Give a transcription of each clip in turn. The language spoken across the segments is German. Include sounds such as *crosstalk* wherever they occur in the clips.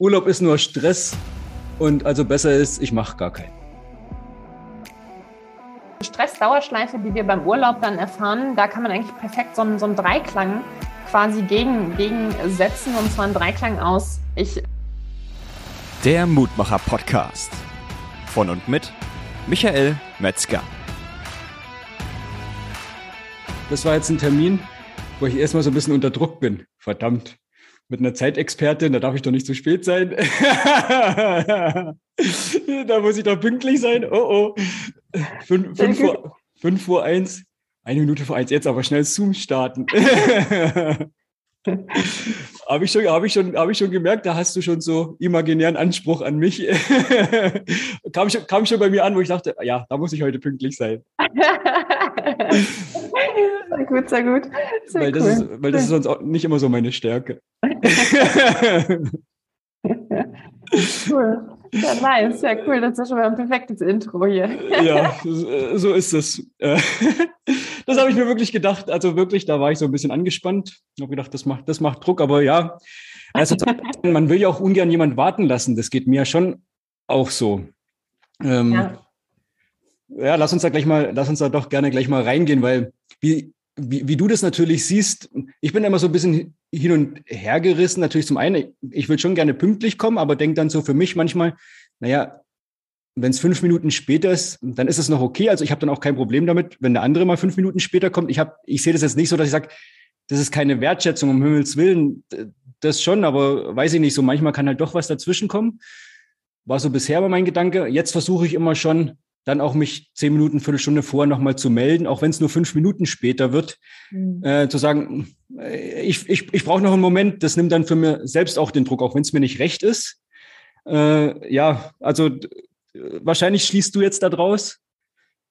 Urlaub ist nur Stress und also besser ist, ich mache gar keinen. Stress-Dauerschleife, die wir beim Urlaub dann erfahren, da kann man eigentlich perfekt so einen, so einen Dreiklang quasi gegen, gegensetzen und zwar einen Dreiklang aus ich. Der Mutmacher-Podcast von und mit Michael Metzger. Das war jetzt ein Termin, wo ich erstmal so ein bisschen unter Druck bin. Verdammt mit einer Zeitexpertin, da darf ich doch nicht zu spät sein. *laughs* da muss ich doch pünktlich sein. Oh oh. Fün fünf, Uhr, fünf Uhr eins, eine Minute vor eins, jetzt aber schnell Zoom starten. *laughs* habe ich, schon, hab ich, schon, hab ich schon gemerkt, da hast du schon so imaginären Anspruch an mich. *laughs* kam, schon, kam schon bei mir an, wo ich dachte, ja, da muss ich heute pünktlich sein. Sehr gut, sehr gut. Sehr weil, das cool. ist, weil das ist sonst auch nicht immer so meine Stärke. *laughs* cool. Ja, nice, ja cool. Das ist ja schon mal ein perfektes Intro hier. ja, so ist es. *laughs* Das habe ich mir wirklich gedacht. Also wirklich, da war ich so ein bisschen angespannt. Ich habe gedacht, das macht, das macht Druck, aber ja. Also, *laughs* man will ja auch ungern jemand warten lassen. Das geht mir ja schon auch so. Ähm, ja. Ja, lass uns da gleich mal, lass uns da doch gerne gleich mal reingehen, weil wie, wie, wie du das natürlich siehst, ich bin immer so ein bisschen hin und her gerissen. Natürlich zum einen, ich will schon gerne pünktlich kommen, aber denke dann so für mich manchmal, naja, wenn es fünf Minuten später ist, dann ist es noch okay. Also ich habe dann auch kein Problem damit, wenn der andere mal fünf Minuten später kommt. Ich, ich sehe das jetzt nicht so, dass ich sage, das ist keine Wertschätzung, um Himmels Willen. Das schon, aber weiß ich nicht, so manchmal kann halt doch was dazwischen kommen. War so bisher aber mein Gedanke. Jetzt versuche ich immer schon, dann auch mich zehn Minuten, Viertelstunde vorher nochmal zu melden, auch wenn es nur fünf Minuten später wird, mhm. äh, zu sagen, äh, ich, ich, ich brauche noch einen Moment, das nimmt dann für mir selbst auch den Druck, auch wenn es mir nicht recht ist. Äh, ja, also wahrscheinlich schließt du jetzt daraus,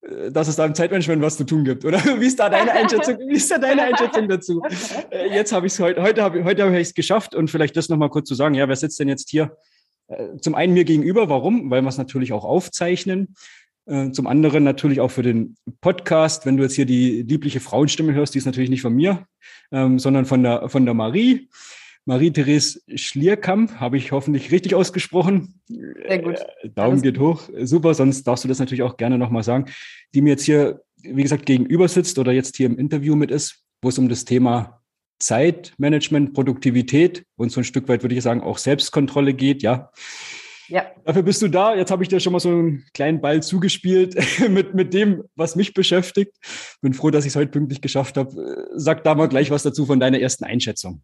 äh, dass es da im Zeitmanagement was zu tun gibt, oder? *laughs* Wie ist da deine Einschätzung, wie ist da deine Einschätzung dazu? Äh, jetzt habe ich es heute, heute habe heute hab ich es geschafft und vielleicht das nochmal kurz zu sagen, ja, wer sitzt denn jetzt hier? Äh, zum einen mir gegenüber, warum? Weil wir es natürlich auch aufzeichnen. Äh, zum anderen natürlich auch für den Podcast. Wenn du jetzt hier die liebliche Frauenstimme hörst, die ist natürlich nicht von mir, ähm, sondern von der, von der Marie. Marie-Therese Schlierkamp, habe ich hoffentlich richtig ausgesprochen. Sehr gut. Äh, Daumen Alles geht hoch. Super, sonst darfst du das natürlich auch gerne nochmal sagen. Die mir jetzt hier, wie gesagt, gegenüber sitzt oder jetzt hier im Interview mit ist, wo es um das Thema Zeitmanagement, Produktivität und so ein Stück weit würde ich sagen auch Selbstkontrolle geht, ja. Ja. Dafür bist du da. Jetzt habe ich dir schon mal so einen kleinen Ball zugespielt *laughs* mit, mit dem, was mich beschäftigt. Bin froh, dass ich es heute pünktlich geschafft habe. Sag da mal gleich was dazu von deiner ersten Einschätzung.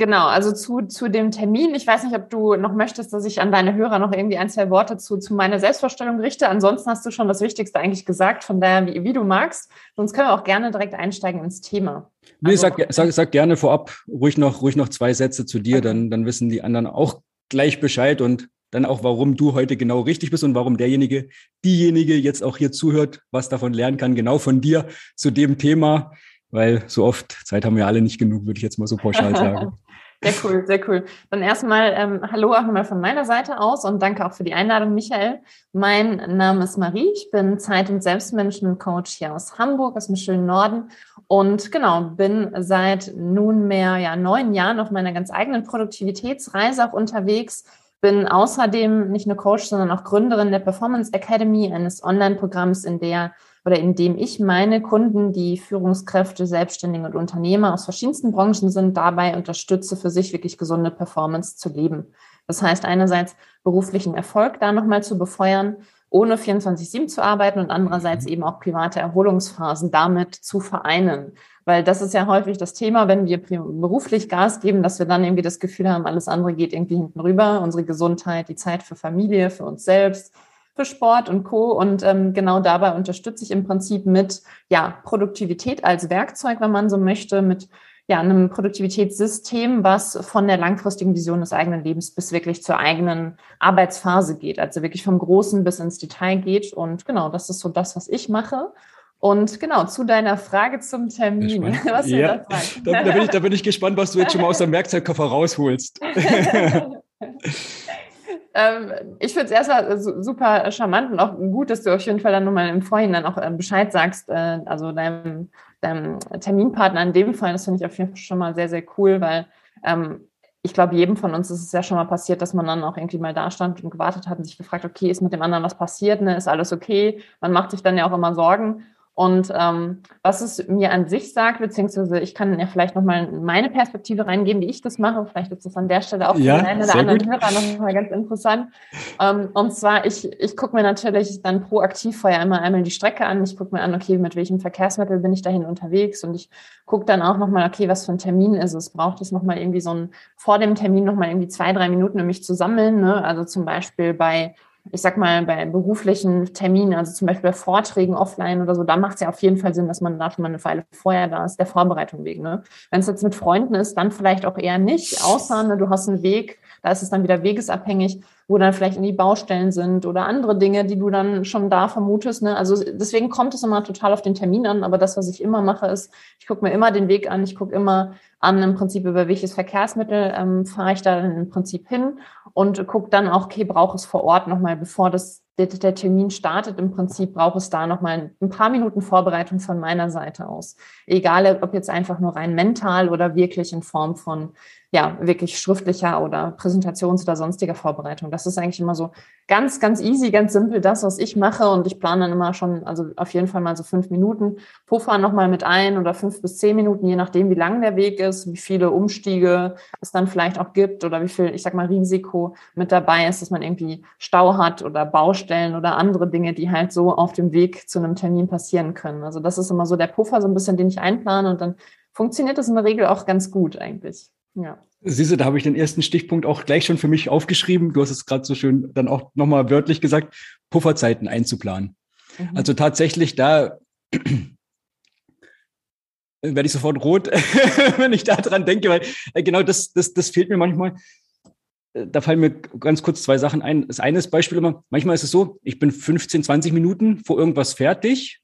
Genau, also zu, zu dem Termin. Ich weiß nicht, ob du noch möchtest, dass ich an deine Hörer noch irgendwie ein, zwei Worte zu, zu meiner Selbstvorstellung richte. Ansonsten hast du schon das Wichtigste eigentlich gesagt, von daher, wie, wie du magst. Sonst können wir auch gerne direkt einsteigen ins Thema. Nee, also, sag, sag, sag gerne vorab ruhig noch, ruhig noch zwei Sätze zu dir, okay. dann, dann wissen die anderen auch gleich Bescheid und dann auch, warum du heute genau richtig bist und warum derjenige, diejenige jetzt auch hier zuhört, was davon lernen kann, genau von dir zu dem Thema, weil so oft Zeit haben wir alle nicht genug, würde ich jetzt mal so pauschal *laughs* sagen. Sehr cool, sehr cool. Dann erstmal ähm, Hallo auch nochmal von meiner Seite aus und danke auch für die Einladung, Michael. Mein Name ist Marie, ich bin Zeit- und Selbstmanagement-Coach hier aus Hamburg, aus dem schönen Norden und genau, bin seit nunmehr ja, neun Jahren auf meiner ganz eigenen Produktivitätsreise auch unterwegs, bin außerdem nicht nur Coach, sondern auch Gründerin der Performance Academy, eines Online-Programms, in der oder in dem ich meine Kunden, die Führungskräfte, Selbstständige und Unternehmer aus verschiedensten Branchen sind, dabei unterstütze, für sich wirklich gesunde Performance zu leben. Das heißt, einerseits beruflichen Erfolg da nochmal zu befeuern, ohne 24-7 zu arbeiten und andererseits mhm. eben auch private Erholungsphasen damit zu vereinen. Weil das ist ja häufig das Thema, wenn wir beruflich Gas geben, dass wir dann irgendwie das Gefühl haben, alles andere geht irgendwie hinten rüber, unsere Gesundheit, die Zeit für Familie, für uns selbst, für Sport und Co. Und ähm, genau dabei unterstütze ich im Prinzip mit ja, Produktivität als Werkzeug, wenn man so möchte, mit ja, einem Produktivitätssystem, was von der langfristigen Vision des eigenen Lebens bis wirklich zur eigenen Arbeitsphase geht. Also wirklich vom Großen bis ins Detail geht. Und genau, das ist so das, was ich mache. Und genau, zu deiner Frage zum Termin. *laughs* Was ja, da, da, bin ich, da bin ich gespannt, was du jetzt schon mal aus deinem Werkzeugkoffer rausholst. *laughs* *laughs* Ähm, ich finde es erstmal super charmant und auch gut, dass du auf jeden Fall dann nochmal im Vorhinein auch äh, Bescheid sagst, äh, also deinem, deinem, Terminpartner in dem Fall, das finde ich auf jeden Fall schon mal sehr, sehr cool, weil ähm, ich glaube, jedem von uns ist es ja schon mal passiert, dass man dann auch irgendwie mal da stand und gewartet hat und sich gefragt, okay, ist mit dem anderen was passiert, ne? ist alles okay? Man macht sich dann ja auch immer Sorgen. Und ähm, was es mir an sich sagt, beziehungsweise ich kann ja vielleicht nochmal meine Perspektive reingeben, wie ich das mache. Vielleicht ist das an der Stelle auch für ja, den einen oder anderen gut. Hörer nochmal ganz interessant. Ähm, und zwar, ich, ich gucke mir natürlich dann proaktiv vorher immer einmal die Strecke an. Ich gucke mir an, okay, mit welchem Verkehrsmittel bin ich dahin unterwegs und ich gucke dann auch nochmal, okay, was für ein Termin ist es? Braucht es nochmal irgendwie so ein, vor dem Termin nochmal irgendwie zwei, drei Minuten, um mich zu sammeln? Ne? Also zum Beispiel bei ich sag mal, bei beruflichen Terminen, also zum Beispiel bei Vorträgen offline oder so, da macht es ja auf jeden Fall Sinn, dass man da schon mal eine Weile vorher da ist, der Vorbereitung wegen. Ne? Wenn es jetzt mit Freunden ist, dann vielleicht auch eher nicht, außer ne, du hast einen Weg, da ist es dann wieder wegesabhängig, wo dann vielleicht in die Baustellen sind oder andere Dinge, die du dann schon da vermutest. Ne? Also deswegen kommt es immer total auf den Termin an, aber das, was ich immer mache, ist, ich gucke mir immer den Weg an, ich gucke immer an, im Prinzip über welches Verkehrsmittel ähm, fahre ich da im Prinzip hin und gucke dann auch, okay, brauche es vor Ort nochmal, bevor das der, der Termin startet, im Prinzip braucht es da nochmal ein paar Minuten Vorbereitung von meiner Seite aus. Egal, ob jetzt einfach nur rein mental oder wirklich in Form von ja, wirklich schriftlicher oder Präsentations- oder sonstiger Vorbereitung. Das ist eigentlich immer so ganz, ganz easy, ganz simpel das, was ich mache. Und ich plane dann immer schon, also auf jeden Fall mal so fünf Minuten, puffer nochmal mit ein oder fünf bis zehn Minuten, je nachdem, wie lang der Weg ist, wie viele Umstiege es dann vielleicht auch gibt oder wie viel, ich sag mal, Risiko mit dabei ist, dass man irgendwie Stau hat oder Baustellen oder andere Dinge, die halt so auf dem Weg zu einem Termin passieren können. Also das ist immer so der Puffer, so ein bisschen, den ich einplane und dann funktioniert das in der Regel auch ganz gut eigentlich. Ja. Siehst du, da habe ich den ersten Stichpunkt auch gleich schon für mich aufgeschrieben. Du hast es gerade so schön dann auch nochmal wörtlich gesagt, Pufferzeiten einzuplanen. Mhm. Also tatsächlich da *clears throat* werde ich sofort rot, *laughs* wenn ich daran denke, weil äh, genau das, das, das fehlt mir manchmal. Äh, da fallen mir ganz kurz zwei Sachen ein. Das eine ist Beispiel immer, manchmal ist es so, ich bin 15, 20 Minuten vor irgendwas fertig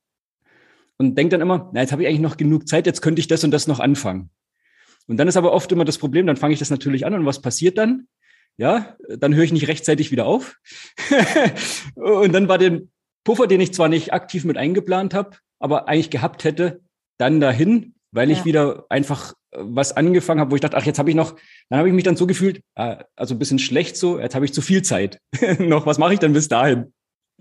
und denke dann immer, na, jetzt habe ich eigentlich noch genug Zeit, jetzt könnte ich das und das noch anfangen. Und dann ist aber oft immer das Problem, dann fange ich das natürlich an und was passiert dann? Ja, dann höre ich nicht rechtzeitig wieder auf. *laughs* und dann war der Puffer, den ich zwar nicht aktiv mit eingeplant habe, aber eigentlich gehabt hätte, dann dahin, weil ich ja. wieder einfach äh, was angefangen habe, wo ich dachte, ach, jetzt habe ich noch, dann habe ich mich dann so gefühlt, ah, also ein bisschen schlecht so, jetzt habe ich zu viel Zeit. *laughs* noch, was mache ich dann bis dahin?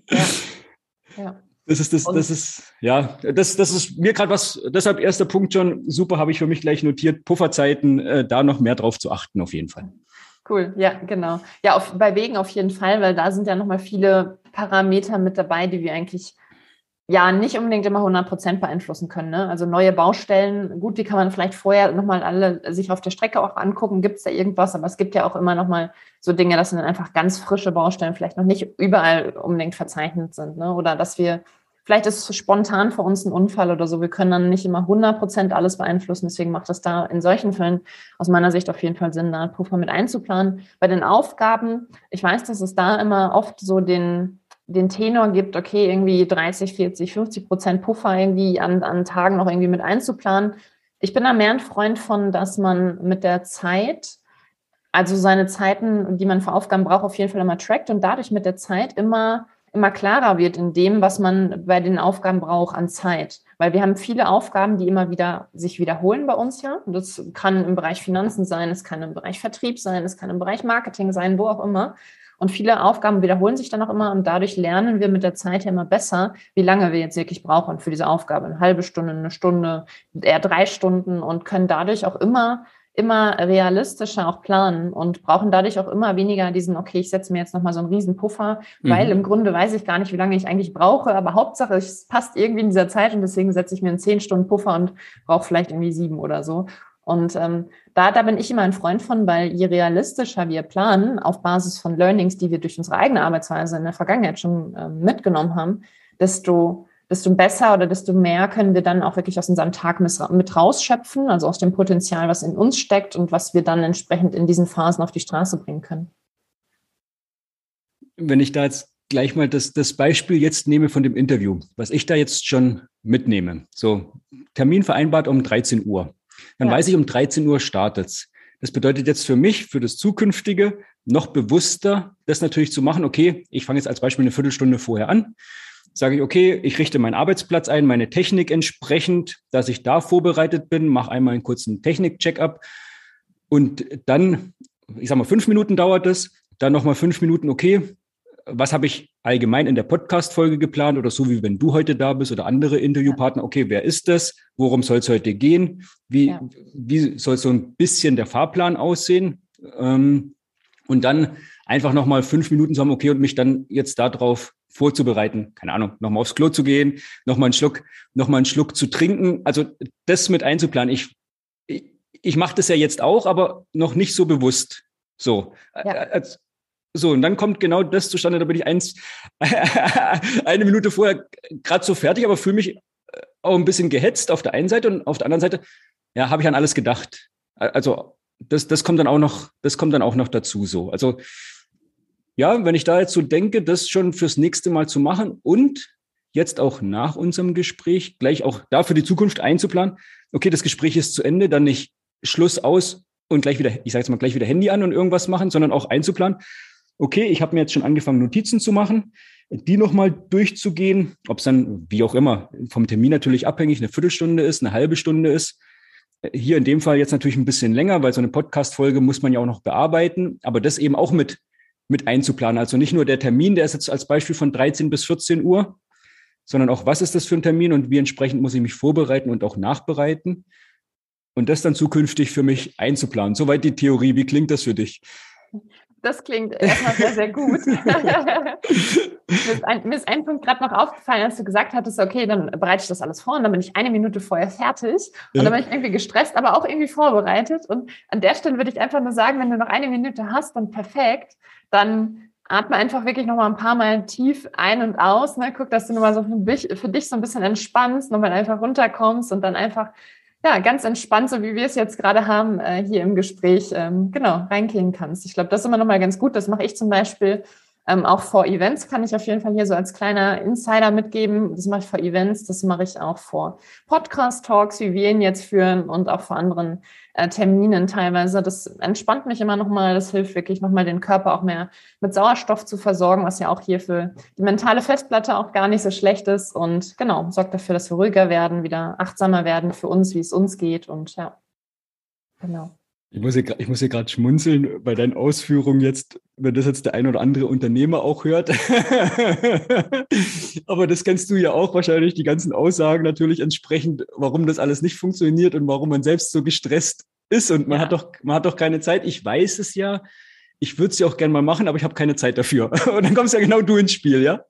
Ja. *laughs* ja. Das ist das, das ist, ja, das, das ist mir gerade was, deshalb erster Punkt schon, super, habe ich für mich gleich notiert, Pufferzeiten, äh, da noch mehr drauf zu achten, auf jeden Fall. Cool, ja, genau. Ja, auf, bei Wegen auf jeden Fall, weil da sind ja nochmal viele Parameter mit dabei, die wir eigentlich ja nicht unbedingt immer 100 Prozent beeinflussen können. Ne? Also neue Baustellen, gut, die kann man vielleicht vorher nochmal alle sich auf der Strecke auch angucken, gibt es da irgendwas, aber es gibt ja auch immer nochmal so Dinge, dass dann einfach ganz frische Baustellen vielleicht noch nicht überall unbedingt verzeichnet sind. Ne? Oder dass wir, vielleicht ist spontan für uns ein Unfall oder so, wir können dann nicht immer 100 Prozent alles beeinflussen, deswegen macht es da in solchen Fällen aus meiner Sicht auf jeden Fall Sinn, da Puffer mit einzuplanen. Bei den Aufgaben, ich weiß, dass es da immer oft so den den Tenor gibt, okay, irgendwie 30, 40, 50 Prozent Puffer irgendwie an, an Tagen noch irgendwie mit einzuplanen. Ich bin da mehr ein Freund von, dass man mit der Zeit, also seine Zeiten, die man für Aufgaben braucht, auf jeden Fall immer trackt und dadurch mit der Zeit immer, immer klarer wird in dem, was man bei den Aufgaben braucht an Zeit. Weil wir haben viele Aufgaben, die immer wieder sich wiederholen bei uns ja. Das kann im Bereich Finanzen sein, es kann im Bereich Vertrieb sein, es kann im Bereich Marketing sein, wo auch immer. Und viele Aufgaben wiederholen sich dann auch immer und dadurch lernen wir mit der Zeit ja immer besser, wie lange wir jetzt wirklich brauchen für diese Aufgabe. Eine halbe Stunde, eine Stunde, eher drei Stunden und können dadurch auch immer immer realistischer auch planen und brauchen dadurch auch immer weniger diesen, okay, ich setze mir jetzt nochmal so einen riesen Puffer, mhm. weil im Grunde weiß ich gar nicht, wie lange ich eigentlich brauche, aber Hauptsache, es passt irgendwie in dieser Zeit und deswegen setze ich mir einen zehn Stunden Puffer und brauche vielleicht irgendwie sieben oder so. Und ähm, da, da bin ich immer ein Freund von, weil je realistischer wir planen, auf Basis von Learnings, die wir durch unsere eigene Arbeitsweise in der Vergangenheit schon ähm, mitgenommen haben, desto, desto besser oder desto mehr können wir dann auch wirklich aus unserem Tag mit rausschöpfen, also aus dem Potenzial, was in uns steckt und was wir dann entsprechend in diesen Phasen auf die Straße bringen können. Wenn ich da jetzt gleich mal das, das Beispiel jetzt nehme von dem Interview, was ich da jetzt schon mitnehme. So, Termin vereinbart um 13 Uhr. Dann ja. weiß ich, um 13 Uhr startet's. Das bedeutet jetzt für mich, für das Zukünftige, noch bewusster, das natürlich zu machen. Okay, ich fange jetzt als Beispiel eine Viertelstunde vorher an. Sage ich, okay, ich richte meinen Arbeitsplatz ein, meine Technik entsprechend, dass ich da vorbereitet bin, mache einmal einen kurzen Technik-Check-up. Und dann, ich sag mal, fünf Minuten dauert es, dann nochmal fünf Minuten, okay, was habe ich allgemein in der Podcast-Folge geplant oder so wie wenn du heute da bist oder andere Interviewpartner, okay, wer ist das? Worum soll es heute gehen? Wie, ja. wie soll so ein bisschen der Fahrplan aussehen? Ähm, und dann einfach nochmal fünf Minuten sagen, okay, und mich dann jetzt darauf vorzubereiten, keine Ahnung, nochmal aufs Klo zu gehen, nochmal einen Schluck, nochmal einen Schluck zu trinken. Also das mit einzuplanen. Ich, ich, ich mache das ja jetzt auch, aber noch nicht so bewusst. So. Ja. So, und dann kommt genau das zustande, da bin ich eins, *laughs* eine Minute vorher gerade so fertig, aber fühle mich äh, auch ein bisschen gehetzt auf der einen Seite und auf der anderen Seite, ja, habe ich an alles gedacht. Also das, das kommt dann auch noch, das kommt dann auch noch dazu so. Also ja, wenn ich da jetzt so denke, das schon fürs nächste Mal zu machen und jetzt auch nach unserem Gespräch gleich auch da für die Zukunft einzuplanen. Okay, das Gespräch ist zu Ende, dann nicht Schluss aus und gleich wieder, ich sage jetzt mal gleich wieder Handy an und irgendwas machen, sondern auch einzuplanen okay, ich habe mir jetzt schon angefangen, Notizen zu machen, die nochmal durchzugehen, ob es dann, wie auch immer, vom Termin natürlich abhängig, eine Viertelstunde ist, eine halbe Stunde ist. Hier in dem Fall jetzt natürlich ein bisschen länger, weil so eine Podcast-Folge muss man ja auch noch bearbeiten, aber das eben auch mit, mit einzuplanen. Also nicht nur der Termin, der ist jetzt als Beispiel von 13 bis 14 Uhr, sondern auch, was ist das für ein Termin und wie entsprechend muss ich mich vorbereiten und auch nachbereiten. Und das dann zukünftig für mich einzuplanen. Soweit die Theorie. Wie klingt das für dich? Das klingt erstmal sehr, sehr gut. *laughs* mir, ist ein, mir, ist ein, Punkt gerade noch aufgefallen, als du gesagt hattest, okay, dann bereite ich das alles vor und dann bin ich eine Minute vorher fertig und dann bin ich irgendwie gestresst, aber auch irgendwie vorbereitet. Und an der Stelle würde ich einfach nur sagen, wenn du noch eine Minute hast, dann perfekt, dann atme einfach wirklich noch mal ein paar Mal tief ein und aus. Ne? Guck, dass du nochmal so für dich, für dich so ein bisschen entspannst, nochmal einfach runterkommst und dann einfach ja, ganz entspannt, so wie wir es jetzt gerade haben, äh, hier im Gespräch, ähm, genau, reingehen kannst. Ich glaube, das ist immer nochmal ganz gut. Das mache ich zum Beispiel ähm, auch vor Events kann ich auf jeden Fall hier so als kleiner Insider mitgeben. Das mache ich vor Events, das mache ich auch vor Podcast-Talks, wie wir ihn jetzt führen und auch vor anderen äh, Terminen teilweise. Das entspannt mich immer nochmal. Das hilft wirklich nochmal den Körper auch mehr mit Sauerstoff zu versorgen, was ja auch hier für die mentale Festplatte auch gar nicht so schlecht ist. Und genau, sorgt dafür, dass wir ruhiger werden, wieder achtsamer werden für uns, wie es uns geht. Und ja, genau. Ich muss, hier, ich muss hier gerade schmunzeln bei deinen Ausführungen jetzt, wenn das jetzt der ein oder andere Unternehmer auch hört. *laughs* Aber das kennst du ja auch wahrscheinlich, die ganzen Aussagen natürlich entsprechend, warum das alles nicht funktioniert und warum man selbst so gestresst ist und man ja. hat doch, man hat doch keine Zeit. Ich weiß es ja. Ich würde es ja auch gerne mal machen, aber ich habe keine Zeit dafür. *laughs* Und dann kommst ja genau du ins Spiel, ja?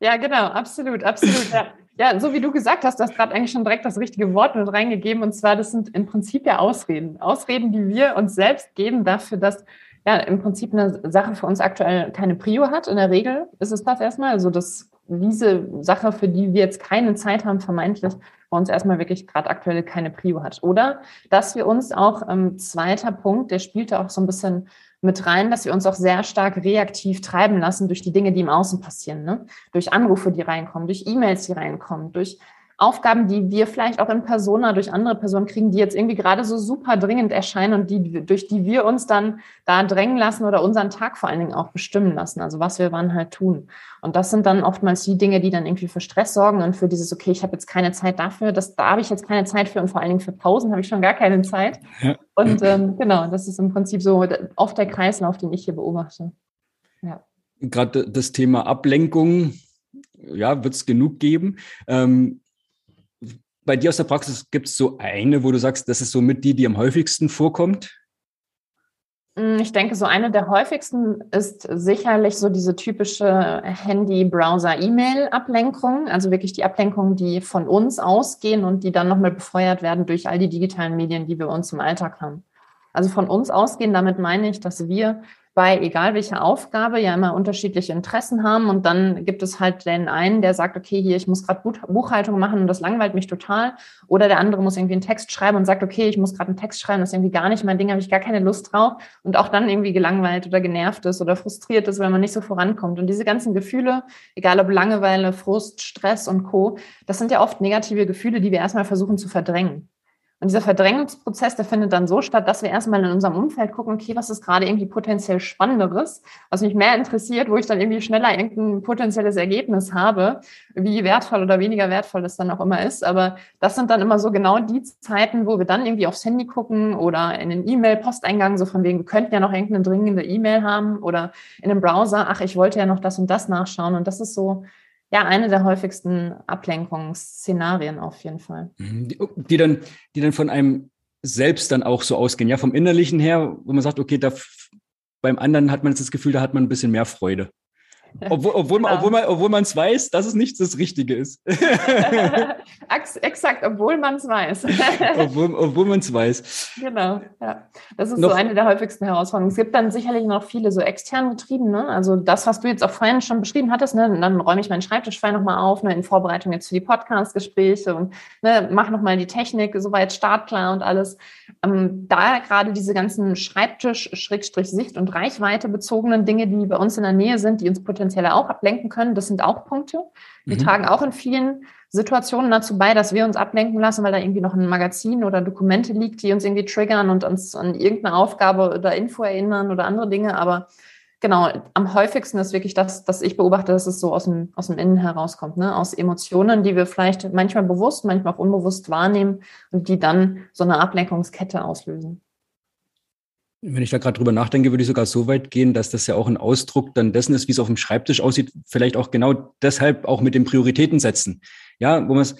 Ja, genau, absolut, absolut. Ja. Ja, so wie du gesagt hast, du hast gerade eigentlich schon direkt das richtige Wort mit reingegeben. Und zwar, das sind im Prinzip ja Ausreden. Ausreden, die wir uns selbst geben dafür, dass ja im Prinzip eine Sache für uns aktuell keine Prio hat. In der Regel ist es das erstmal. Also, dass diese Sache, für die wir jetzt keine Zeit haben, vermeintlich bei uns erstmal wirklich gerade aktuell keine Prio hat. Oder dass wir uns auch, ähm, zweiter Punkt, der spielte auch so ein bisschen mit rein, dass wir uns auch sehr stark reaktiv treiben lassen durch die Dinge, die im Außen passieren. Ne? Durch Anrufe, die reinkommen, durch E-Mails, die reinkommen, durch Aufgaben, die wir vielleicht auch in Persona durch andere Personen kriegen, die jetzt irgendwie gerade so super dringend erscheinen und die, durch die wir uns dann da drängen lassen oder unseren Tag vor allen Dingen auch bestimmen lassen. Also was wir wann halt tun. Und das sind dann oftmals die Dinge, die dann irgendwie für Stress sorgen und für dieses, okay, ich habe jetzt keine Zeit dafür, das, da habe ich jetzt keine Zeit für und vor allen Dingen für Pausen habe ich schon gar keine Zeit. Ja. Und ähm, genau, das ist im Prinzip so oft der Kreislauf, den ich hier beobachte. Ja. Gerade das Thema Ablenkung, ja, wird es genug geben. Ähm, bei dir aus der Praxis gibt es so eine, wo du sagst, das ist so mit die, die am häufigsten vorkommt? Mm, ich denke, so eine der häufigsten ist sicherlich so diese typische Handy-Browser-E-Mail-Ablenkung. Also wirklich die Ablenkungen, die von uns ausgehen und die dann nochmal befeuert werden durch all die digitalen Medien, die wir uns im Alltag haben. Also von uns ausgehen, damit meine ich, dass wir bei egal welcher Aufgabe ja immer unterschiedliche Interessen haben und dann gibt es halt den einen, der sagt, okay, hier, ich muss gerade Buchhaltung machen und das langweilt mich total oder der andere muss irgendwie einen Text schreiben und sagt, okay, ich muss gerade einen Text schreiben, das ist irgendwie gar nicht mein Ding, habe ich gar keine Lust drauf und auch dann irgendwie gelangweilt oder genervt ist oder frustriert ist, weil man nicht so vorankommt und diese ganzen Gefühle, egal ob Langeweile, Frust, Stress und Co., das sind ja oft negative Gefühle, die wir erstmal versuchen zu verdrängen. Und dieser Verdrängungsprozess, der findet dann so statt, dass wir erstmal in unserem Umfeld gucken, okay, was ist gerade irgendwie potenziell Spannenderes, was mich mehr interessiert, wo ich dann irgendwie schneller irgendein potenzielles Ergebnis habe, wie wertvoll oder weniger wertvoll das dann auch immer ist. Aber das sind dann immer so genau die Zeiten, wo wir dann irgendwie aufs Handy gucken oder in den E-Mail-Posteingang, so von wegen, wir könnten ja noch irgendeine dringende E-Mail haben oder in einem Browser, ach, ich wollte ja noch das und das nachschauen. Und das ist so, ja, eine der häufigsten Ablenkungsszenarien auf jeden Fall. Mhm. Die, die, dann, die dann von einem selbst dann auch so ausgehen, ja, vom Innerlichen her, wo man sagt, okay, da beim anderen hat man jetzt das Gefühl, da hat man ein bisschen mehr Freude. Obwohl, obwohl, man, obwohl man obwohl man es weiß, dass es nicht das Richtige ist. *laughs* Exakt, obwohl man es weiß. *laughs* obwohl obwohl man es weiß. Genau, ja. Das ist noch, so eine der häufigsten Herausforderungen. Es gibt dann sicherlich noch viele so extern getrieben, ne? Also das, was du jetzt auch vorhin schon beschrieben hattest, ne? dann räume ich meinen Schreibtisch frei nochmal auf, ne? in Vorbereitung jetzt für die Podcast-Gespräche und ne? mach nochmal die Technik soweit startklar und alles. Ähm, da gerade diese ganzen Schreibtisch-Sicht- und Reichweite bezogenen Dinge, die bei uns in der Nähe sind, die uns potenziell potenziell auch ablenken können. Das sind auch Punkte. Die mhm. tragen auch in vielen Situationen dazu bei, dass wir uns ablenken lassen, weil da irgendwie noch ein Magazin oder Dokumente liegt, die uns irgendwie triggern und uns an irgendeine Aufgabe oder Info erinnern oder andere Dinge. Aber genau, am häufigsten ist wirklich das, dass ich beobachte, dass es so aus dem, aus dem Innen herauskommt, ne? aus Emotionen, die wir vielleicht manchmal bewusst, manchmal auch unbewusst wahrnehmen und die dann so eine Ablenkungskette auslösen. Wenn ich da gerade drüber nachdenke, würde ich sogar so weit gehen, dass das ja auch ein Ausdruck dann dessen ist, wie es auf dem Schreibtisch aussieht, vielleicht auch genau deshalb auch mit den Prioritäten setzen. Ja, wo man es,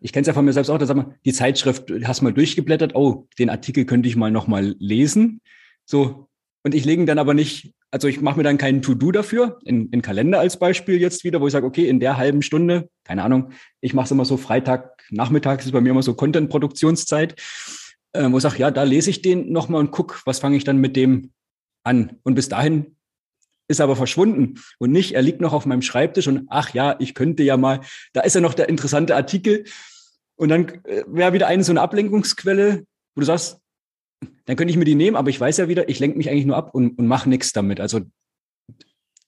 ich kenne es ja von mir selbst auch, da sagt man, die Zeitschrift, hast mal durchgeblättert, oh, den Artikel könnte ich mal nochmal lesen. So, und ich lege dann aber nicht, also ich mache mir dann keinen To-Do dafür, in, in Kalender als Beispiel jetzt wieder, wo ich sage, okay, in der halben Stunde, keine Ahnung, ich mache es immer so Freitag, Nachmittags ist bei mir immer so Content-Produktionszeit äh, wo ich sage, ja, da lese ich den nochmal und gucke, was fange ich dann mit dem an. Und bis dahin ist er aber verschwunden und nicht, er liegt noch auf meinem Schreibtisch und ach ja, ich könnte ja mal, da ist ja noch der interessante Artikel und dann äh, wäre wieder eine so eine Ablenkungsquelle, wo du sagst, dann könnte ich mir die nehmen, aber ich weiß ja wieder, ich lenke mich eigentlich nur ab und, und mache nichts damit. Also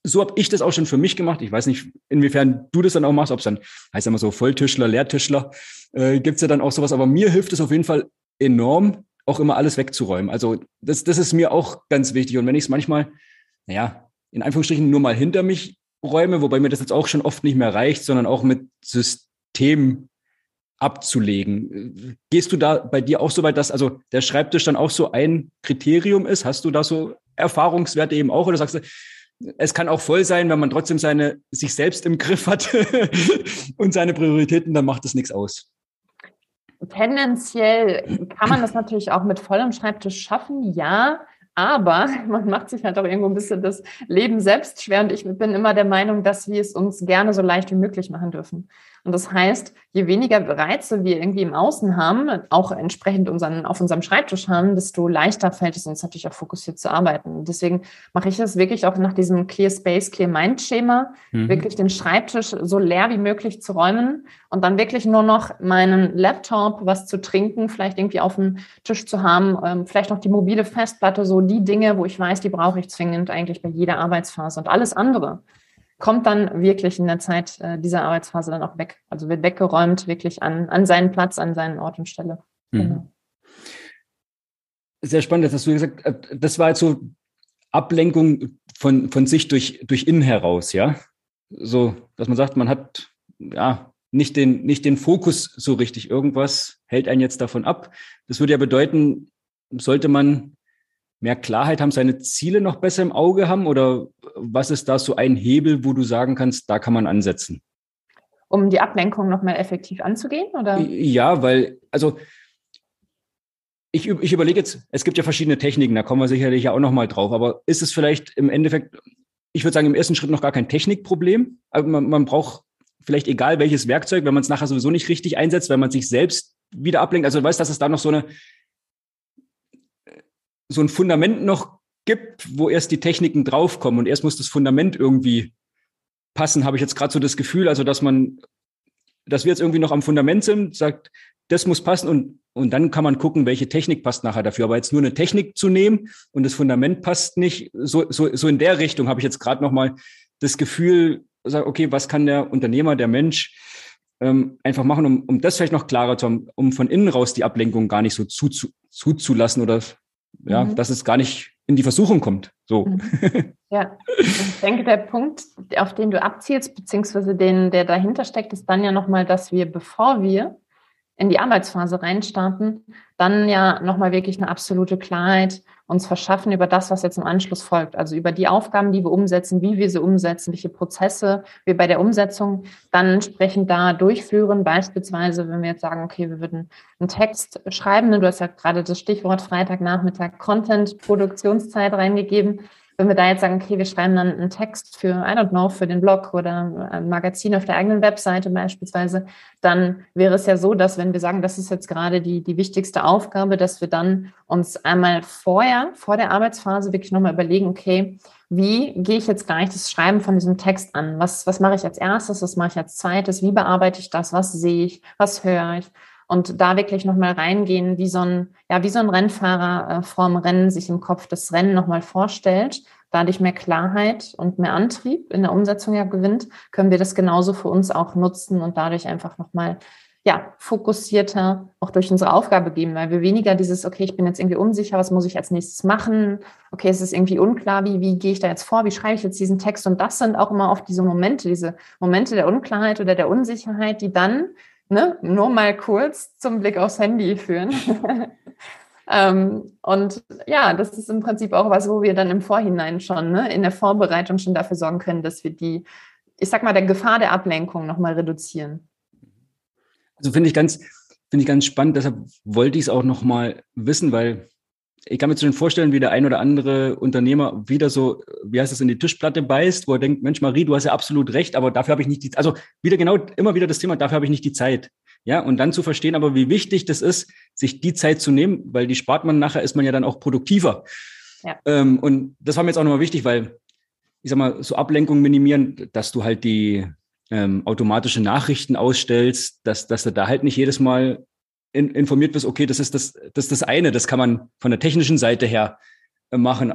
so habe ich das auch schon für mich gemacht. Ich weiß nicht, inwiefern du das dann auch machst, ob es dann heißt immer so Volltischler, Leertischler, äh, gibt es ja dann auch sowas, aber mir hilft es auf jeden Fall enorm, auch immer alles wegzuräumen. Also das, das ist mir auch ganz wichtig. Und wenn ich es manchmal, naja, in Anführungsstrichen nur mal hinter mich räume, wobei mir das jetzt auch schon oft nicht mehr reicht, sondern auch mit System abzulegen. Gehst du da bei dir auch so weit, dass also der Schreibtisch dann auch so ein Kriterium ist? Hast du da so Erfahrungswerte eben auch oder sagst du, es kann auch voll sein, wenn man trotzdem seine, sich selbst im Griff hat *laughs* und seine Prioritäten, dann macht das nichts aus. Tendenziell kann man das natürlich auch mit vollem Schreibtisch schaffen, ja. Aber *laughs* man macht sich halt auch irgendwo ein bisschen das Leben selbst schwer. Und ich bin immer der Meinung, dass wir es uns gerne so leicht wie möglich machen dürfen. Und das heißt, je weniger Reize wir irgendwie im Außen haben, auch entsprechend unseren, auf unserem Schreibtisch haben, desto leichter fällt es uns natürlich auch fokussiert zu arbeiten. Deswegen mache ich es wirklich auch nach diesem Clear Space, Clear Mind Schema, mhm. wirklich den Schreibtisch so leer wie möglich zu räumen und dann wirklich nur noch meinen Laptop, was zu trinken, vielleicht irgendwie auf dem Tisch zu haben, ähm, vielleicht noch die mobile Festplatte, so die Dinge, wo ich weiß, die brauche ich zwingend eigentlich bei jeder Arbeitsphase und alles andere kommt dann wirklich in der Zeit äh, dieser Arbeitsphase dann auch weg. Also wird weggeräumt, wirklich an, an seinen Platz, an seinen Ort und Stelle. Mhm. Genau. Sehr spannend, das hast du gesagt, äh, das war jetzt so Ablenkung von, von sich durch, durch innen heraus, ja? So, dass man sagt, man hat ja nicht den, nicht den Fokus so richtig. Irgendwas hält einen jetzt davon ab. Das würde ja bedeuten, sollte man mehr Klarheit haben, seine Ziele noch besser im Auge haben? Oder was ist da so ein Hebel, wo du sagen kannst, da kann man ansetzen? Um die Ablenkung nochmal effektiv anzugehen? Oder? Ja, weil, also ich, ich überlege jetzt, es gibt ja verschiedene Techniken, da kommen wir sicherlich ja auch nochmal drauf, aber ist es vielleicht im Endeffekt, ich würde sagen, im ersten Schritt noch gar kein Technikproblem. Aber man, man braucht vielleicht egal welches Werkzeug, wenn man es nachher sowieso nicht richtig einsetzt, wenn man sich selbst wieder ablenkt. Also du weißt, dass es da noch so eine, so ein Fundament noch gibt, wo erst die Techniken draufkommen und erst muss das Fundament irgendwie passen, habe ich jetzt gerade so das Gefühl, also dass man, dass wir jetzt irgendwie noch am Fundament sind, sagt, das muss passen und, und dann kann man gucken, welche Technik passt nachher dafür. Aber jetzt nur eine Technik zu nehmen und das Fundament passt nicht, so, so, so in der Richtung habe ich jetzt gerade noch mal das Gefühl, sag, okay, was kann der Unternehmer, der Mensch ähm, einfach machen, um, um das vielleicht noch klarer zu haben, um von innen raus die Ablenkung gar nicht so zu, zu, zuzulassen oder ja, mhm. dass es gar nicht in die Versuchung kommt. So. Mhm. *laughs* Ja, ich denke, der Punkt, auf den du abzielst, beziehungsweise den, der dahinter steckt, ist dann ja nochmal, dass wir, bevor wir in die Arbeitsphase reinstarten, dann ja nochmal wirklich eine absolute Klarheit uns verschaffen über das, was jetzt im Anschluss folgt. Also über die Aufgaben, die wir umsetzen, wie wir sie umsetzen, welche Prozesse wir bei der Umsetzung dann entsprechend da durchführen. Beispielsweise, wenn wir jetzt sagen, okay, wir würden einen Text schreiben, ne, du hast ja gerade das Stichwort Freitagnachmittag Content, Produktionszeit reingegeben wenn wir da jetzt sagen, okay, wir schreiben dann einen Text für, I don't know, für den Blog oder ein Magazin auf der eigenen Webseite beispielsweise, dann wäre es ja so, dass wenn wir sagen, das ist jetzt gerade die, die wichtigste Aufgabe, dass wir dann uns einmal vorher, vor der Arbeitsphase wirklich nochmal überlegen, okay, wie gehe ich jetzt gleich das Schreiben von diesem Text an? Was, was mache ich als erstes? Was mache ich als zweites? Wie bearbeite ich das? Was sehe ich? Was höre ich? Und da wirklich nochmal reingehen, wie so ein, ja, wie so ein Rennfahrer äh, vorm Rennen sich im Kopf das Rennen nochmal vorstellt, dadurch mehr Klarheit und mehr Antrieb in der Umsetzung ja gewinnt, können wir das genauso für uns auch nutzen und dadurch einfach nochmal ja, fokussierter auch durch unsere Aufgabe geben, weil wir weniger dieses, okay, ich bin jetzt irgendwie unsicher, was muss ich als nächstes machen? Okay, es ist irgendwie unklar, wie, wie gehe ich da jetzt vor? Wie schreibe ich jetzt diesen Text? Und das sind auch immer oft diese Momente, diese Momente der Unklarheit oder der Unsicherheit, die dann ne, nur mal kurz zum Blick aufs Handy führen. *laughs* ähm, und ja, das ist im Prinzip auch was, wo wir dann im Vorhinein schon, ne, in der Vorbereitung schon dafür sorgen können, dass wir die, ich sag mal, der Gefahr der Ablenkung nochmal reduzieren. Also finde ich ganz, finde ich ganz spannend, deshalb wollte ich es auch nochmal wissen, weil ich kann mir schon vorstellen, wie der ein oder andere Unternehmer wieder so, wie heißt das, in die Tischplatte beißt, wo er denkt, Mensch, Marie, du hast ja absolut recht, aber dafür habe ich nicht die, also wieder genau, immer wieder das Thema, dafür habe ich nicht die Zeit. Ja, und dann zu verstehen, aber wie wichtig das ist, sich die Zeit zu nehmen, weil die spart man nachher, ist man ja dann auch produktiver. Ja. Ähm, und das war mir jetzt auch nochmal wichtig, weil, ich sag mal, so Ablenkung minimieren, dass du halt die ähm, automatische Nachrichten ausstellst, dass, dass du da halt nicht jedes Mal in, informiert wirst, okay, das ist das, das ist das eine, das kann man von der technischen Seite her äh, machen.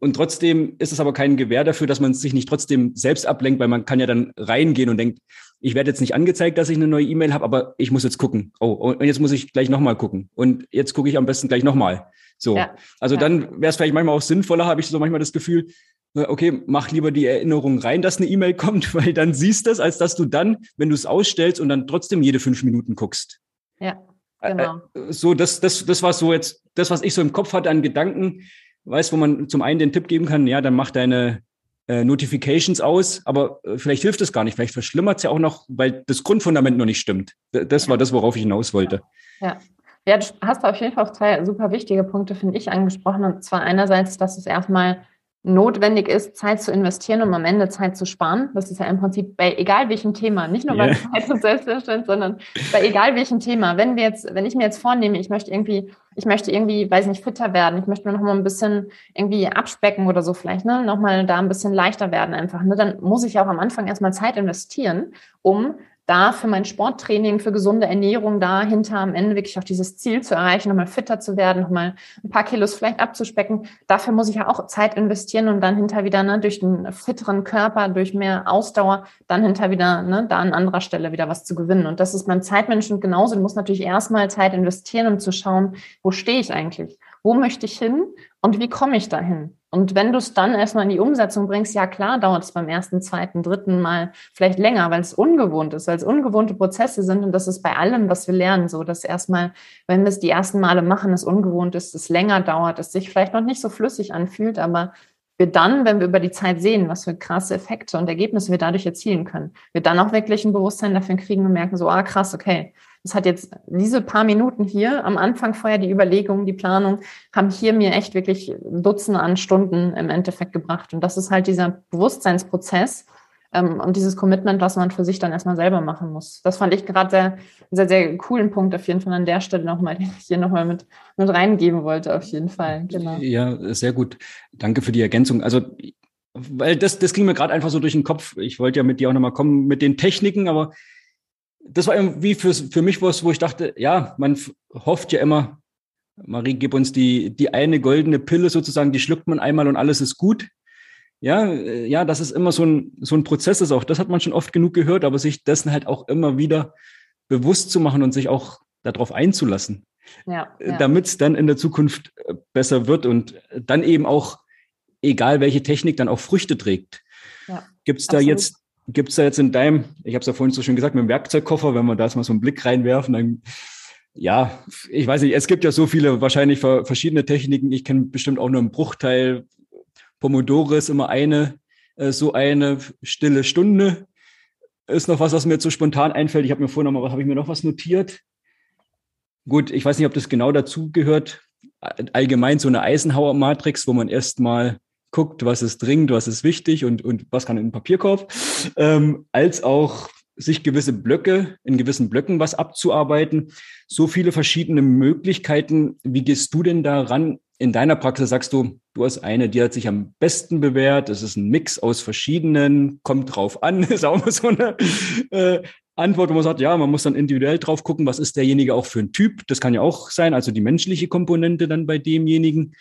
Und trotzdem ist es aber kein Gewähr dafür, dass man sich nicht trotzdem selbst ablenkt, weil man kann ja dann reingehen und denkt, ich werde jetzt nicht angezeigt, dass ich eine neue E-Mail habe, aber ich muss jetzt gucken. Oh, und jetzt muss ich gleich nochmal gucken. Und jetzt gucke ich am besten gleich nochmal. So. Ja, also ja. dann wäre es vielleicht manchmal auch sinnvoller, habe ich so manchmal das Gefühl, äh, okay, mach lieber die Erinnerung rein, dass eine E-Mail kommt, *laughs* weil dann siehst du es, als dass du dann, wenn du es ausstellst und dann trotzdem jede fünf Minuten guckst. Ja. Genau. So, das, das, das war so jetzt, das, was ich so im Kopf hatte an Gedanken, weißt, wo man zum einen den Tipp geben kann, ja, dann mach deine äh, Notifications aus, aber äh, vielleicht hilft es gar nicht, vielleicht verschlimmert es ja auch noch, weil das Grundfundament noch nicht stimmt. Das war das, worauf ich hinaus wollte. Ja. Ja, du hast auf jeden Fall auch zwei super wichtige Punkte, finde ich, angesprochen. Und zwar einerseits, dass es erstmal notwendig ist, Zeit zu investieren, um am Ende Zeit zu sparen. Das ist ja im Prinzip bei egal welchem Thema, nicht nur yeah. bei *laughs* Zeit und Selbstverständnis, sondern bei egal welchem Thema. Wenn wir jetzt, wenn ich mir jetzt vornehme, ich möchte irgendwie, ich möchte irgendwie, weiß nicht, fitter werden, ich möchte mir noch mal ein bisschen irgendwie abspecken oder so vielleicht, ne, noch mal da ein bisschen leichter werden einfach, ne, dann muss ich auch am Anfang erstmal Zeit investieren, um da für mein Sporttraining, für gesunde Ernährung dahinter am Ende wirklich auch dieses Ziel zu erreichen, nochmal fitter zu werden, nochmal ein paar Kilos vielleicht abzuspecken. Dafür muss ich ja auch Zeit investieren und dann hinter wieder ne, durch einen fitteren Körper, durch mehr Ausdauer, dann hinter wieder ne, da an anderer Stelle wieder was zu gewinnen. Und das ist beim Zeitmenschen genauso. Du musst natürlich erstmal Zeit investieren, um zu schauen, wo stehe ich eigentlich? Wo möchte ich hin und wie komme ich dahin? Und wenn du es dann erstmal in die Umsetzung bringst, ja klar, dauert es beim ersten, zweiten, dritten Mal vielleicht länger, weil es ungewohnt ist, weil es ungewohnte Prozesse sind. Und das ist bei allem, was wir lernen, so, dass erstmal, wenn wir es die ersten Male machen, es ungewohnt ist, es länger dauert, es sich vielleicht noch nicht so flüssig anfühlt, aber wir dann, wenn wir über die Zeit sehen, was für krasse Effekte und Ergebnisse wir dadurch erzielen können, wir dann auch wirklich ein Bewusstsein dafür kriegen und merken so, ah krass, okay, das hat jetzt diese paar Minuten hier am Anfang vorher die Überlegung, die Planung, haben hier mir echt wirklich Dutzende an Stunden im Endeffekt gebracht. Und das ist halt dieser Bewusstseinsprozess ähm, und dieses Commitment, was man für sich dann erstmal selber machen muss. Das fand ich gerade sehr, sehr, sehr coolen Punkt auf jeden Fall an der Stelle nochmal, den ich hier nochmal mit, mit reingeben wollte, auf jeden Fall. Genau. Ja, sehr gut. Danke für die Ergänzung. Also weil das, das ging mir gerade einfach so durch den Kopf. Ich wollte ja mit dir auch nochmal kommen mit den Techniken, aber das war irgendwie für, für mich was, wo ich dachte, ja, man hofft ja immer, Marie, gib uns die, die eine goldene Pille sozusagen, die schluckt man einmal und alles ist gut. ja, äh, ja, dass es immer so ein, so ein Prozess ist. Auch das hat man schon oft genug gehört, aber sich dessen halt auch immer wieder bewusst zu machen und sich auch darauf einzulassen. Ja, äh, ja. Damit es dann in der Zukunft äh, besser wird und dann eben auch, egal welche Technik, dann auch Früchte trägt. Ja, Gibt es da jetzt, gibt es da jetzt in deinem, ich habe es ja vorhin so schön gesagt, mit dem Werkzeugkoffer, wenn wir da jetzt mal so einen Blick reinwerfen, dann ja, ich weiß nicht, es gibt ja so viele wahrscheinlich verschiedene Techniken. Ich kenne bestimmt auch nur einen Bruchteil. Pomodoro ist immer eine, äh, so eine stille Stunde. Ist noch was, was mir jetzt so spontan einfällt. Ich habe mir vorhin noch habe ich mir noch was notiert? Gut, ich weiß nicht, ob das genau dazu gehört. Allgemein so eine Eisenhower-Matrix, wo man erstmal guckt, was ist dringend, was ist wichtig und, und was kann in den Papierkorb, ähm, als auch sich gewisse Blöcke, in gewissen Blöcken was abzuarbeiten. So viele verschiedene Möglichkeiten. Wie gehst du denn daran? In deiner Praxis sagst du, du hast eine, die hat sich am besten bewährt. Es ist ein Mix aus verschiedenen, kommt drauf an, *laughs* ist auch immer so eine äh, Antwort, wo man sagt, ja, man muss dann individuell drauf gucken, was ist derjenige auch für ein Typ. Das kann ja auch sein, also die menschliche Komponente dann bei demjenigen.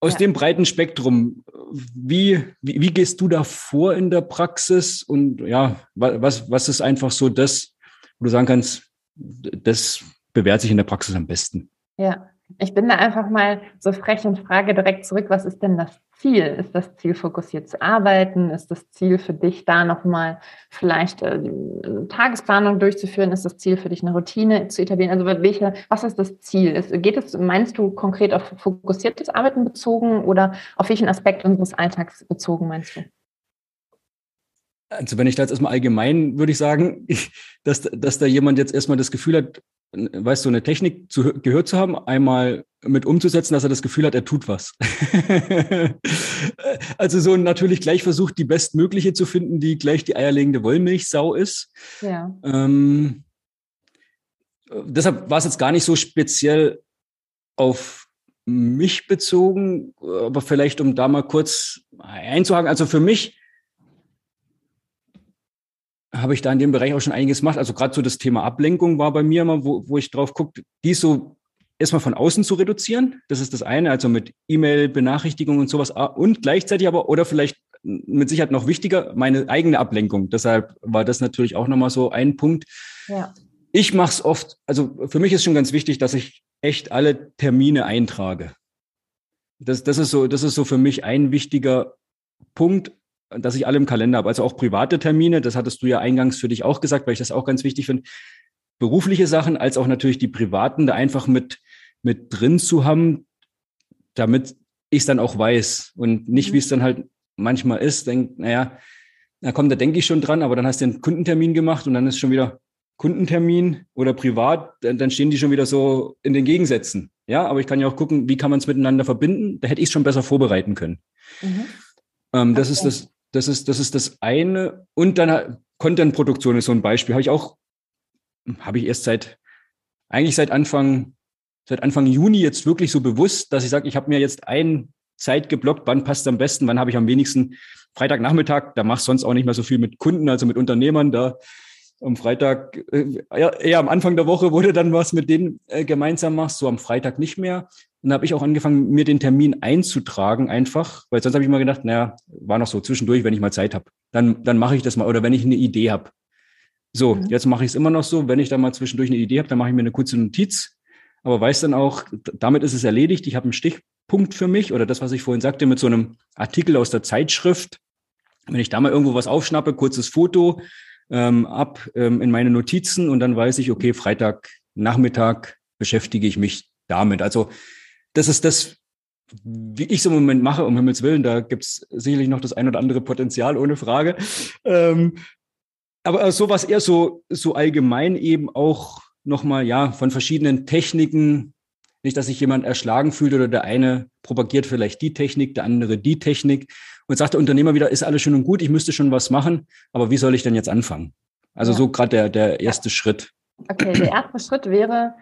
Aus ja. dem breiten Spektrum, wie, wie, wie, gehst du da vor in der Praxis? Und ja, was, was ist einfach so das, wo du sagen kannst, das bewährt sich in der Praxis am besten? Ja, ich bin da einfach mal so frech und frage direkt zurück, was ist denn das Ziel? Ist das Ziel, fokussiert zu arbeiten? Ist das Ziel für dich, da nochmal vielleicht äh, eine Tagesplanung durchzuführen? Ist das Ziel für dich, eine Routine zu etablieren? Also welche, was ist das Ziel? Geht es, meinst du konkret auf fokussiertes Arbeiten bezogen oder auf welchen Aspekt unseres Alltags bezogen, meinst du? Also wenn ich da jetzt erstmal allgemein würde ich sagen, *laughs* dass, dass da jemand jetzt erstmal das Gefühl hat, weißt du, eine Technik zu, gehört zu haben, einmal mit umzusetzen, dass er das Gefühl hat, er tut was. *laughs* also so natürlich gleich versucht, die bestmögliche zu finden, die gleich die eierlegende Wollmilchsau ist. Ja. Ähm, deshalb war es jetzt gar nicht so speziell auf mich bezogen, aber vielleicht um da mal kurz einzuhaken. Also für mich habe ich da in dem Bereich auch schon einiges gemacht. Also gerade so das Thema Ablenkung war bei mir immer, wo, wo ich drauf gucke, die so erstmal von außen zu reduzieren. Das ist das eine, also mit E-Mail-Benachrichtigungen und sowas. Und gleichzeitig aber, oder vielleicht mit Sicherheit noch wichtiger, meine eigene Ablenkung. Deshalb war das natürlich auch nochmal so ein Punkt. Ja. Ich mache es oft, also für mich ist schon ganz wichtig, dass ich echt alle Termine eintrage. Das, das, ist so, das ist so für mich ein wichtiger Punkt dass ich alle im Kalender habe, also auch private Termine, das hattest du ja eingangs für dich auch gesagt, weil ich das auch ganz wichtig finde, berufliche Sachen als auch natürlich die privaten da einfach mit, mit drin zu haben, damit ich es dann auch weiß und nicht, mhm. wie es dann halt manchmal ist, denk, naja, na komm, da denke ich schon dran, aber dann hast du einen Kundentermin gemacht und dann ist schon wieder Kundentermin oder privat, dann, stehen die schon wieder so in den Gegensätzen. Ja, aber ich kann ja auch gucken, wie kann man es miteinander verbinden. Da hätte ich es schon besser vorbereiten können. Mhm. Ähm, das okay. ist das, das ist, das ist das eine. Und dann Content-Produktion ist so ein Beispiel. Habe ich auch, habe ich erst seit, eigentlich seit Anfang, seit Anfang Juni jetzt wirklich so bewusst, dass ich sage, ich habe mir jetzt ein Zeit geblockt, wann passt am besten, wann habe ich am wenigsten Freitagnachmittag, da machst sonst auch nicht mehr so viel mit Kunden, also mit Unternehmern, da am Freitag, äh, eher am Anfang der Woche, wo du dann was mit denen äh, gemeinsam machst, so am Freitag nicht mehr. Und da habe ich auch angefangen, mir den Termin einzutragen einfach, weil sonst habe ich mal gedacht, naja, war noch so zwischendurch, wenn ich mal Zeit habe. Dann, dann mache ich das mal oder wenn ich eine Idee habe. So, mhm. jetzt mache ich es immer noch so, wenn ich da mal zwischendurch eine Idee habe, dann mache ich mir eine kurze Notiz, aber weiß dann auch, damit ist es erledigt. Ich habe einen Stichpunkt für mich oder das, was ich vorhin sagte, mit so einem Artikel aus der Zeitschrift. Wenn ich da mal irgendwo was aufschnappe, kurzes Foto ähm, ab ähm, in meine Notizen und dann weiß ich, okay, Freitag Nachmittag beschäftige ich mich damit. Also das ist das, wie ich es im Moment mache, um Himmels Willen. Da gibt es sicherlich noch das ein oder andere Potenzial, ohne Frage. Ähm, aber sowas eher so, so allgemein eben auch nochmal, ja, von verschiedenen Techniken. Nicht, dass sich jemand erschlagen fühlt oder der eine propagiert vielleicht die Technik, der andere die Technik. Und sagt der Unternehmer wieder, ist alles schön und gut, ich müsste schon was machen, aber wie soll ich denn jetzt anfangen? Also ja. so gerade der, der erste Schritt. Okay, der erste Schritt wäre,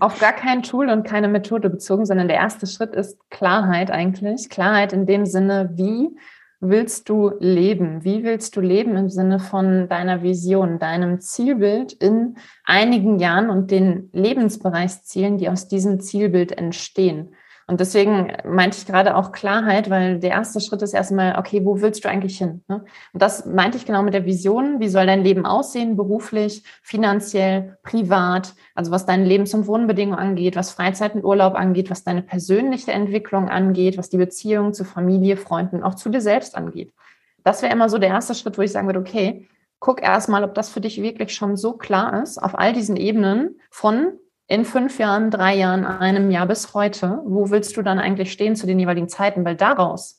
auf gar kein Tool und keine Methode bezogen, sondern der erste Schritt ist Klarheit eigentlich. Klarheit in dem Sinne, wie willst du leben? Wie willst du leben im Sinne von deiner Vision, deinem Zielbild in einigen Jahren und den Lebensbereichszielen, die aus diesem Zielbild entstehen? Und deswegen meinte ich gerade auch Klarheit, weil der erste Schritt ist erstmal, okay, wo willst du eigentlich hin? Ne? Und das meinte ich genau mit der Vision. Wie soll dein Leben aussehen, beruflich, finanziell, privat? Also was deine Lebens- und Wohnbedingungen angeht, was Freizeit und Urlaub angeht, was deine persönliche Entwicklung angeht, was die Beziehung zu Familie, Freunden, auch zu dir selbst angeht. Das wäre immer so der erste Schritt, wo ich sagen würde, okay, guck erstmal, ob das für dich wirklich schon so klar ist, auf all diesen Ebenen von in fünf Jahren, drei Jahren, einem Jahr bis heute, wo willst du dann eigentlich stehen zu den jeweiligen Zeiten? Weil daraus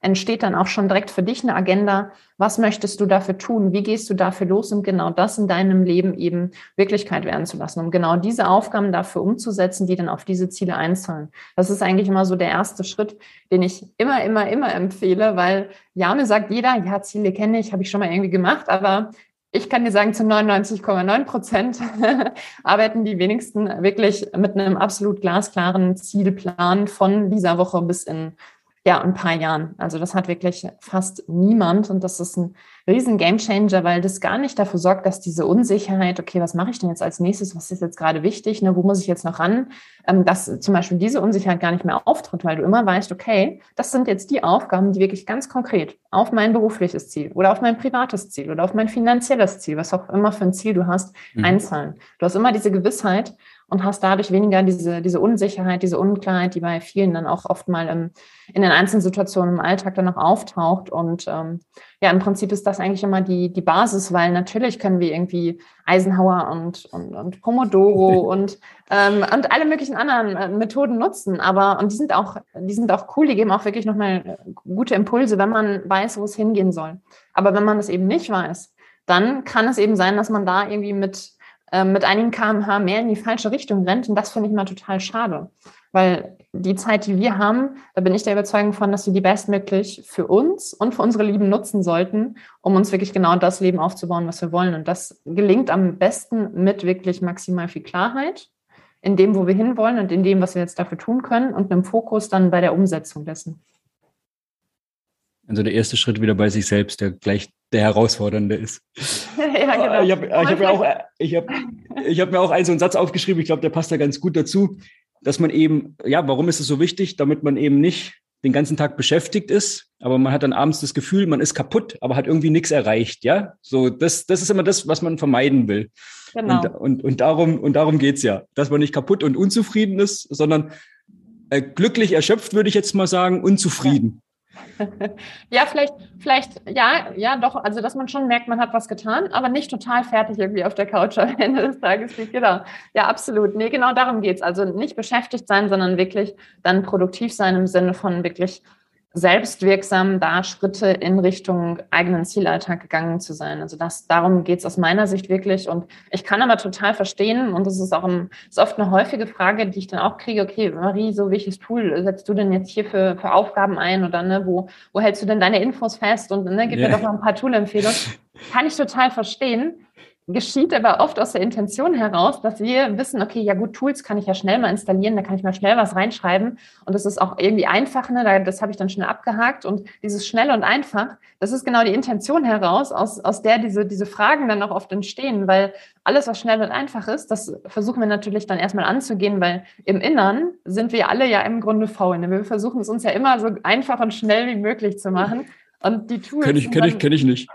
entsteht dann auch schon direkt für dich eine Agenda. Was möchtest du dafür tun? Wie gehst du dafür los, um genau das in deinem Leben eben Wirklichkeit werden zu lassen, um genau diese Aufgaben dafür umzusetzen, die dann auf diese Ziele einzahlen? Das ist eigentlich immer so der erste Schritt, den ich immer, immer, immer empfehle, weil ja, mir sagt jeder, ja, Ziele kenne ich, habe ich schon mal irgendwie gemacht, aber ich kann dir sagen, zu 99,9 Prozent *laughs* arbeiten die wenigsten wirklich mit einem absolut glasklaren Zielplan von dieser Woche bis in ja, ein paar Jahren. Also das hat wirklich fast niemand und das ist ein riesen Gamechanger, weil das gar nicht dafür sorgt, dass diese Unsicherheit, okay, was mache ich denn jetzt als nächstes, was ist jetzt gerade wichtig, ne, wo muss ich jetzt noch ran, ähm, dass zum Beispiel diese Unsicherheit gar nicht mehr auftritt, weil du immer weißt, okay, das sind jetzt die Aufgaben, die wirklich ganz konkret auf mein berufliches Ziel oder auf mein privates Ziel oder auf mein finanzielles Ziel, was auch immer für ein Ziel du hast, mhm. einzahlen. Du hast immer diese Gewissheit und hast dadurch weniger diese, diese Unsicherheit, diese Unklarheit, die bei vielen dann auch oft mal im, in den einzelnen Situationen im Alltag dann noch auftaucht. Und ähm, ja, im Prinzip ist das eigentlich immer die, die Basis, weil natürlich können wir irgendwie Eisenhower und, und, und Pomodoro *laughs* und, ähm, und alle möglichen anderen äh, Methoden nutzen. Aber, und die sind auch, die sind auch cool, die geben auch wirklich nochmal gute Impulse, wenn man weiß, wo es hingehen soll. Aber wenn man das eben nicht weiß, dann kann es eben sein, dass man da irgendwie mit ähm, mit einigen kmh mehr in die falsche Richtung rennt. Und das finde ich mal total schade. Weil die Zeit, die wir haben, da bin ich der Überzeugung von, dass wir die bestmöglich für uns und für unsere Lieben nutzen sollten, um uns wirklich genau das Leben aufzubauen, was wir wollen. Und das gelingt am besten mit wirklich maximal viel Klarheit in dem, wo wir hinwollen und in dem, was wir jetzt dafür tun können und einem Fokus dann bei der Umsetzung dessen. Also der erste Schritt wieder bei sich selbst, der gleich der herausfordernde ist. *laughs* ja, genau. Ich habe hab mir, auch, ich hab, ich hab mir auch einen so einen Satz aufgeschrieben, ich glaube, der passt da ganz gut dazu, dass man eben, ja, warum ist es so wichtig? Damit man eben nicht den ganzen Tag beschäftigt ist, aber man hat dann abends das Gefühl, man ist kaputt, aber hat irgendwie nichts erreicht, ja? So, das, das ist immer das, was man vermeiden will. Genau. Und, und, und darum, und darum geht's ja, dass man nicht kaputt und unzufrieden ist, sondern äh, glücklich erschöpft, würde ich jetzt mal sagen, unzufrieden. *laughs* ja, vielleicht, vielleicht, ja, ja, doch, also dass man schon merkt, man hat was getan, aber nicht total fertig irgendwie auf der Couch *laughs* am Ende des Tages liegt. Genau. Ja, absolut. Nee, genau darum geht's. Also nicht beschäftigt sein, sondern wirklich dann produktiv sein im Sinne von wirklich selbstwirksam da Schritte in Richtung eigenen Zielalltag gegangen zu sein. Also das, darum geht es aus meiner Sicht wirklich. Und ich kann aber total verstehen, und das ist auch ein, ist oft eine häufige Frage, die ich dann auch kriege, okay, Marie, so welches Tool setzt du denn jetzt hier für, für Aufgaben ein oder ne, wo, wo hältst du denn deine Infos fest und ne, gib yeah. mir doch noch ein paar Tool-Empfehlungen. *laughs* Kann ich total verstehen geschieht aber oft aus der Intention heraus, dass wir wissen, okay, ja gut, Tools kann ich ja schnell mal installieren, da kann ich mal schnell was reinschreiben und das ist auch irgendwie einfach, ne? das habe ich dann schnell abgehakt und dieses schnell und einfach, das ist genau die Intention heraus, aus, aus der diese, diese Fragen dann auch oft entstehen, weil alles, was schnell und einfach ist, das versuchen wir natürlich dann erstmal anzugehen, weil im Innern sind wir alle ja im Grunde faul. Ne? Wir versuchen es uns ja immer so einfach und schnell wie möglich zu machen. Und die Tools. Kenn ich, kenn ich, kenn ich nicht.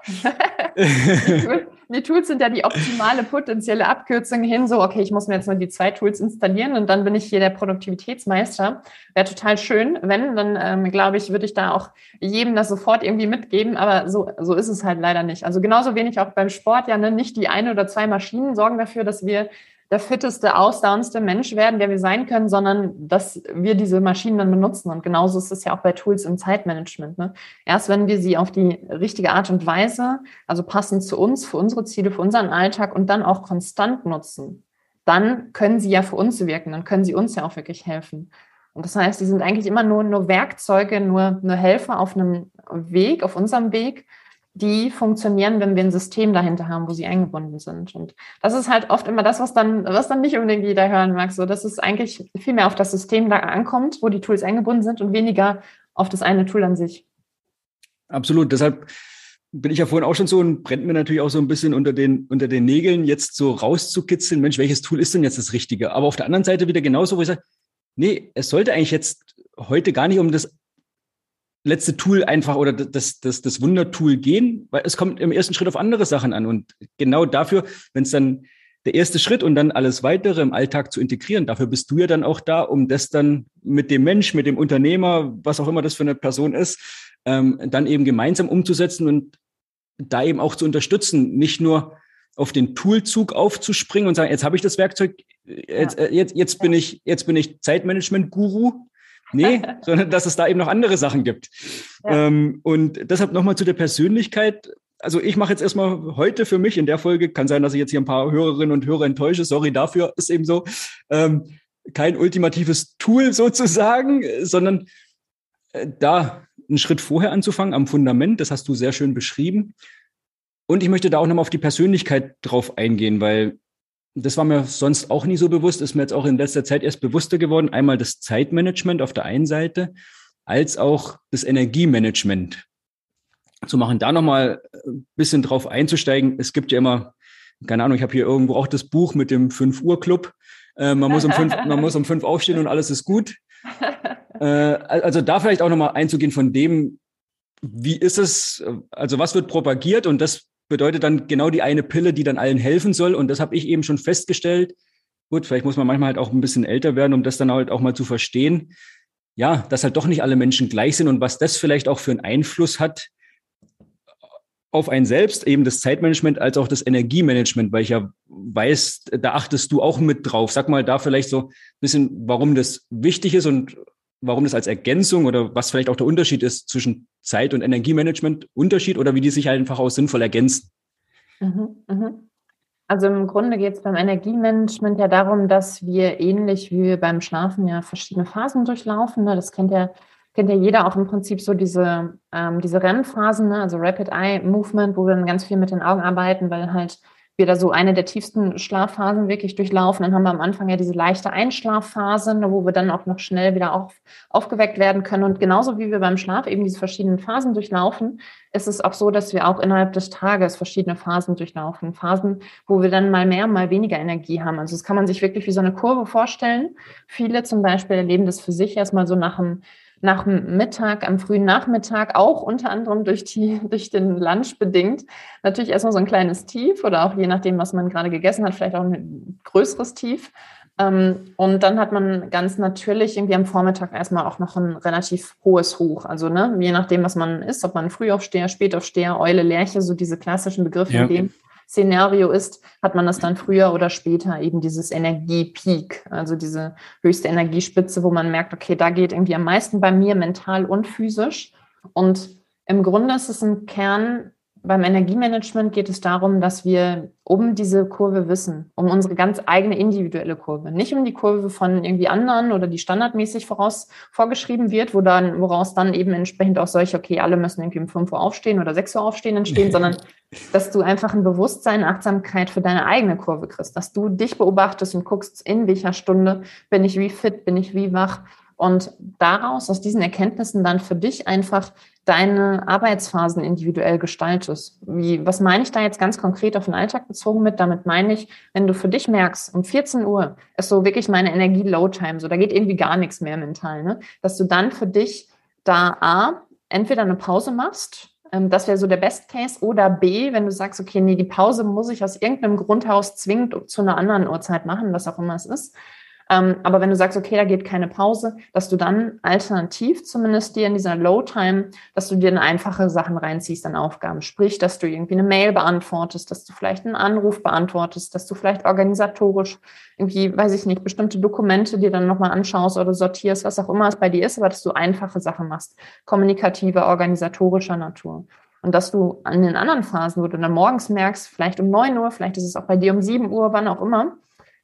*laughs* die Tools sind ja die optimale potenzielle Abkürzung hin, so, okay, ich muss mir jetzt nur die zwei Tools installieren und dann bin ich hier der Produktivitätsmeister. Wäre total schön. Wenn, dann ähm, glaube ich, würde ich da auch jedem das sofort irgendwie mitgeben, aber so, so ist es halt leider nicht. Also genauso wenig auch beim Sport, ja, ne, nicht die eine oder zwei Maschinen sorgen dafür, dass wir der fitteste, ausdauerndste Mensch werden, der wir sein können, sondern dass wir diese Maschinen dann benutzen. Und genauso ist es ja auch bei Tools im Zeitmanagement. Ne? Erst wenn wir sie auf die richtige Art und Weise, also passend zu uns, für unsere Ziele, für unseren Alltag und dann auch konstant nutzen, dann können sie ja für uns wirken, dann können sie uns ja auch wirklich helfen. Und das heißt, die sind eigentlich immer nur, nur Werkzeuge, nur, nur Helfer auf einem Weg, auf unserem Weg, die funktionieren, wenn wir ein System dahinter haben, wo sie eingebunden sind. Und das ist halt oft immer das, was dann, was dann nicht unbedingt jeder hören mag. So, dass es eigentlich viel mehr auf das System da ankommt, wo die Tools eingebunden sind und weniger auf das eine Tool an sich. Absolut. Deshalb bin ich ja vorhin auch schon so und brennt mir natürlich auch so ein bisschen unter den, unter den Nägeln, jetzt so rauszukitzeln, Mensch, welches Tool ist denn jetzt das Richtige? Aber auf der anderen Seite wieder genauso, wo ich sage, nee, es sollte eigentlich jetzt heute gar nicht um das letzte Tool einfach oder das, das, das Wundertool gehen, weil es kommt im ersten Schritt auf andere Sachen an. Und genau dafür, wenn es dann der erste Schritt und dann alles weitere im Alltag zu integrieren, dafür bist du ja dann auch da, um das dann mit dem Mensch, mit dem Unternehmer, was auch immer das für eine Person ist, ähm, dann eben gemeinsam umzusetzen und da eben auch zu unterstützen, nicht nur auf den Toolzug aufzuspringen und sagen, jetzt habe ich das Werkzeug, jetzt, ja. jetzt, jetzt bin ich, jetzt bin ich Zeitmanagement-Guru, Nee, *laughs* sondern dass es da eben noch andere Sachen gibt. Ja. Ähm, und deshalb nochmal zu der Persönlichkeit. Also ich mache jetzt erstmal heute für mich in der Folge, kann sein, dass ich jetzt hier ein paar Hörerinnen und Hörer enttäusche, sorry dafür, ist eben so, ähm, kein ultimatives Tool *laughs* sozusagen, sondern äh, da einen Schritt vorher anzufangen am Fundament, das hast du sehr schön beschrieben. Und ich möchte da auch nochmal auf die Persönlichkeit drauf eingehen, weil das war mir sonst auch nie so bewusst, ist mir jetzt auch in letzter Zeit erst bewusster geworden. Einmal das Zeitmanagement auf der einen Seite, als auch das Energiemanagement. Zu machen, da nochmal ein bisschen drauf einzusteigen. Es gibt ja immer, keine Ahnung, ich habe hier irgendwo auch das Buch mit dem 5-Uhr-Club. Äh, man, muss um fünf, man muss um fünf aufstehen und alles ist gut. *laughs* Äh, also da vielleicht auch nochmal einzugehen von dem, wie ist es, also was wird propagiert und das bedeutet dann genau die eine Pille, die dann allen helfen soll. Und das habe ich eben schon festgestellt. Gut, vielleicht muss man manchmal halt auch ein bisschen älter werden, um das dann halt auch mal zu verstehen. Ja, dass halt doch nicht alle Menschen gleich sind und was das vielleicht auch für einen Einfluss hat auf einen selbst, eben das Zeitmanagement als auch das Energiemanagement, weil ich ja weiß, da achtest du auch mit drauf. Sag mal da vielleicht so ein bisschen, warum das wichtig ist und warum das als Ergänzung oder was vielleicht auch der Unterschied ist zwischen Zeit- und Energiemanagement, Unterschied oder wie die sich halt einfach auch sinnvoll ergänzen. Mhm, mhm. Also im Grunde geht es beim Energiemanagement ja darum, dass wir ähnlich wie beim Schlafen ja verschiedene Phasen durchlaufen. Ne? Das kennt ja, kennt ja jeder auch im Prinzip so diese, ähm, diese REM-Phasen, ne? also Rapid Eye Movement, wo wir dann ganz viel mit den Augen arbeiten, weil halt wir da so eine der tiefsten Schlafphasen wirklich durchlaufen. Dann haben wir am Anfang ja diese leichte Einschlafphase, ne, wo wir dann auch noch schnell wieder auf, aufgeweckt werden können. Und genauso wie wir beim Schlaf eben diese verschiedenen Phasen durchlaufen, ist es auch so, dass wir auch innerhalb des Tages verschiedene Phasen durchlaufen. Phasen, wo wir dann mal mehr, mal weniger Energie haben. Also das kann man sich wirklich wie so eine Kurve vorstellen. Viele zum Beispiel erleben das für sich erstmal so nach einem nach Mittag, am frühen Nachmittag, auch unter anderem durch, die, *laughs* durch den Lunch bedingt, natürlich erstmal so ein kleines Tief oder auch je nachdem, was man gerade gegessen hat, vielleicht auch ein größeres Tief. Ähm, und dann hat man ganz natürlich irgendwie am Vormittag erstmal auch noch ein relativ hohes Hoch. Also ne, je nachdem, was man ist, ob man Frühaufsteher, Spätaufsteher, Eule, Lerche, so diese klassischen Begriffe, ja. in dem Szenario ist, hat man das dann früher oder später eben dieses Energiepeak, also diese höchste Energiespitze, wo man merkt, okay, da geht irgendwie am meisten bei mir mental und physisch. Und im Grunde ist es ein Kern beim Energiemanagement geht es darum, dass wir um diese Kurve wissen, um unsere ganz eigene individuelle Kurve, nicht um die Kurve von irgendwie anderen oder die standardmäßig voraus vorgeschrieben wird, wo dann, woraus dann eben entsprechend auch solche, okay, alle müssen irgendwie um 5 Uhr aufstehen oder 6 Uhr aufstehen entstehen, *laughs* sondern dass du einfach ein Bewusstsein, Achtsamkeit für deine eigene Kurve kriegst, dass du dich beobachtest und guckst, in welcher Stunde bin ich wie fit, bin ich wie wach, und daraus, aus diesen Erkenntnissen dann für dich einfach deine Arbeitsphasen individuell gestaltest. Wie, was meine ich da jetzt ganz konkret auf den Alltag bezogen mit? Damit meine ich, wenn du für dich merkst, um 14 Uhr ist so wirklich meine Energie Low Time, so da geht irgendwie gar nichts mehr mental, ne? Dass du dann für dich da A, entweder eine Pause machst, ähm, das wäre so der Best Case. Oder B, wenn du sagst, okay, nee, die Pause muss ich aus irgendeinem Grund heraus zwingend zu einer anderen Uhrzeit machen, was auch immer es ist, ähm, aber wenn du sagst, okay, da geht keine Pause, dass du dann alternativ zumindest dir in dieser Low Time, dass du dir einfache Sachen reinziehst an Aufgaben. Sprich, dass du irgendwie eine Mail beantwortest, dass du vielleicht einen Anruf beantwortest, dass du vielleicht organisatorisch irgendwie, weiß ich nicht, bestimmte Dokumente dir dann nochmal anschaust oder sortierst, was auch immer es bei dir ist, aber dass du einfache Sachen machst. Kommunikativer, organisatorischer Natur. Und dass du an den anderen Phasen, wo du dann morgens merkst, vielleicht um neun Uhr, vielleicht ist es auch bei dir um sieben Uhr, wann auch immer,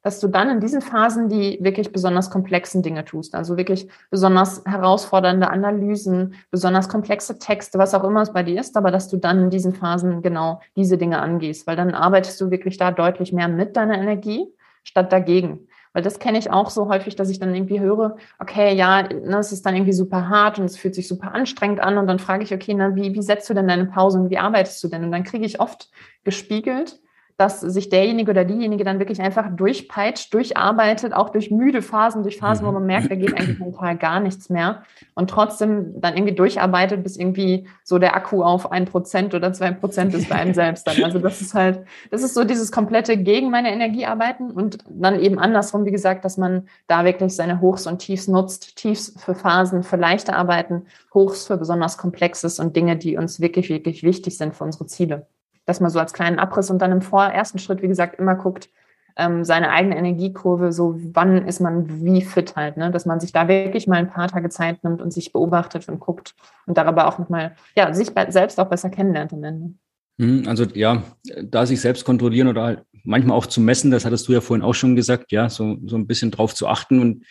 dass du dann in diesen Phasen die wirklich besonders komplexen Dinge tust. Also wirklich besonders herausfordernde Analysen, besonders komplexe Texte, was auch immer es bei dir ist, aber dass du dann in diesen Phasen genau diese Dinge angehst, weil dann arbeitest du wirklich da deutlich mehr mit deiner Energie statt dagegen. Weil das kenne ich auch so häufig, dass ich dann irgendwie höre, okay, ja, ne, es ist dann irgendwie super hart und es fühlt sich super anstrengend an und dann frage ich, okay, na, wie, wie setzt du denn deine Pause und wie arbeitest du denn? Und dann kriege ich oft gespiegelt, dass sich derjenige oder diejenige dann wirklich einfach durchpeitscht, durcharbeitet, auch durch müde Phasen, durch Phasen, wo mhm. man merkt, da geht eigentlich mental gar nichts mehr und trotzdem dann irgendwie durcharbeitet, bis irgendwie so der Akku auf ein Prozent oder zwei Prozent ist bei einem *laughs* selbst dann. Also das ist halt, das ist so dieses komplette gegen meine Energie arbeiten und dann eben andersrum, wie gesagt, dass man da wirklich seine Hochs und Tiefs nutzt. Tiefs für Phasen, für leichte Arbeiten, Hochs für besonders Komplexes und Dinge, die uns wirklich, wirklich wichtig sind für unsere Ziele dass man so als kleinen Abriss und dann im vor ersten Schritt, wie gesagt, immer guckt, ähm, seine eigene Energiekurve, so wann ist man wie fit halt, ne? dass man sich da wirklich mal ein paar Tage Zeit nimmt und sich beobachtet und guckt und darüber auch nochmal, ja, sich selbst auch besser kennenlernt am Ende. Mhm, also ja, da sich selbst kontrollieren oder halt manchmal auch zu messen, das hattest du ja vorhin auch schon gesagt, ja, so, so ein bisschen drauf zu achten. Und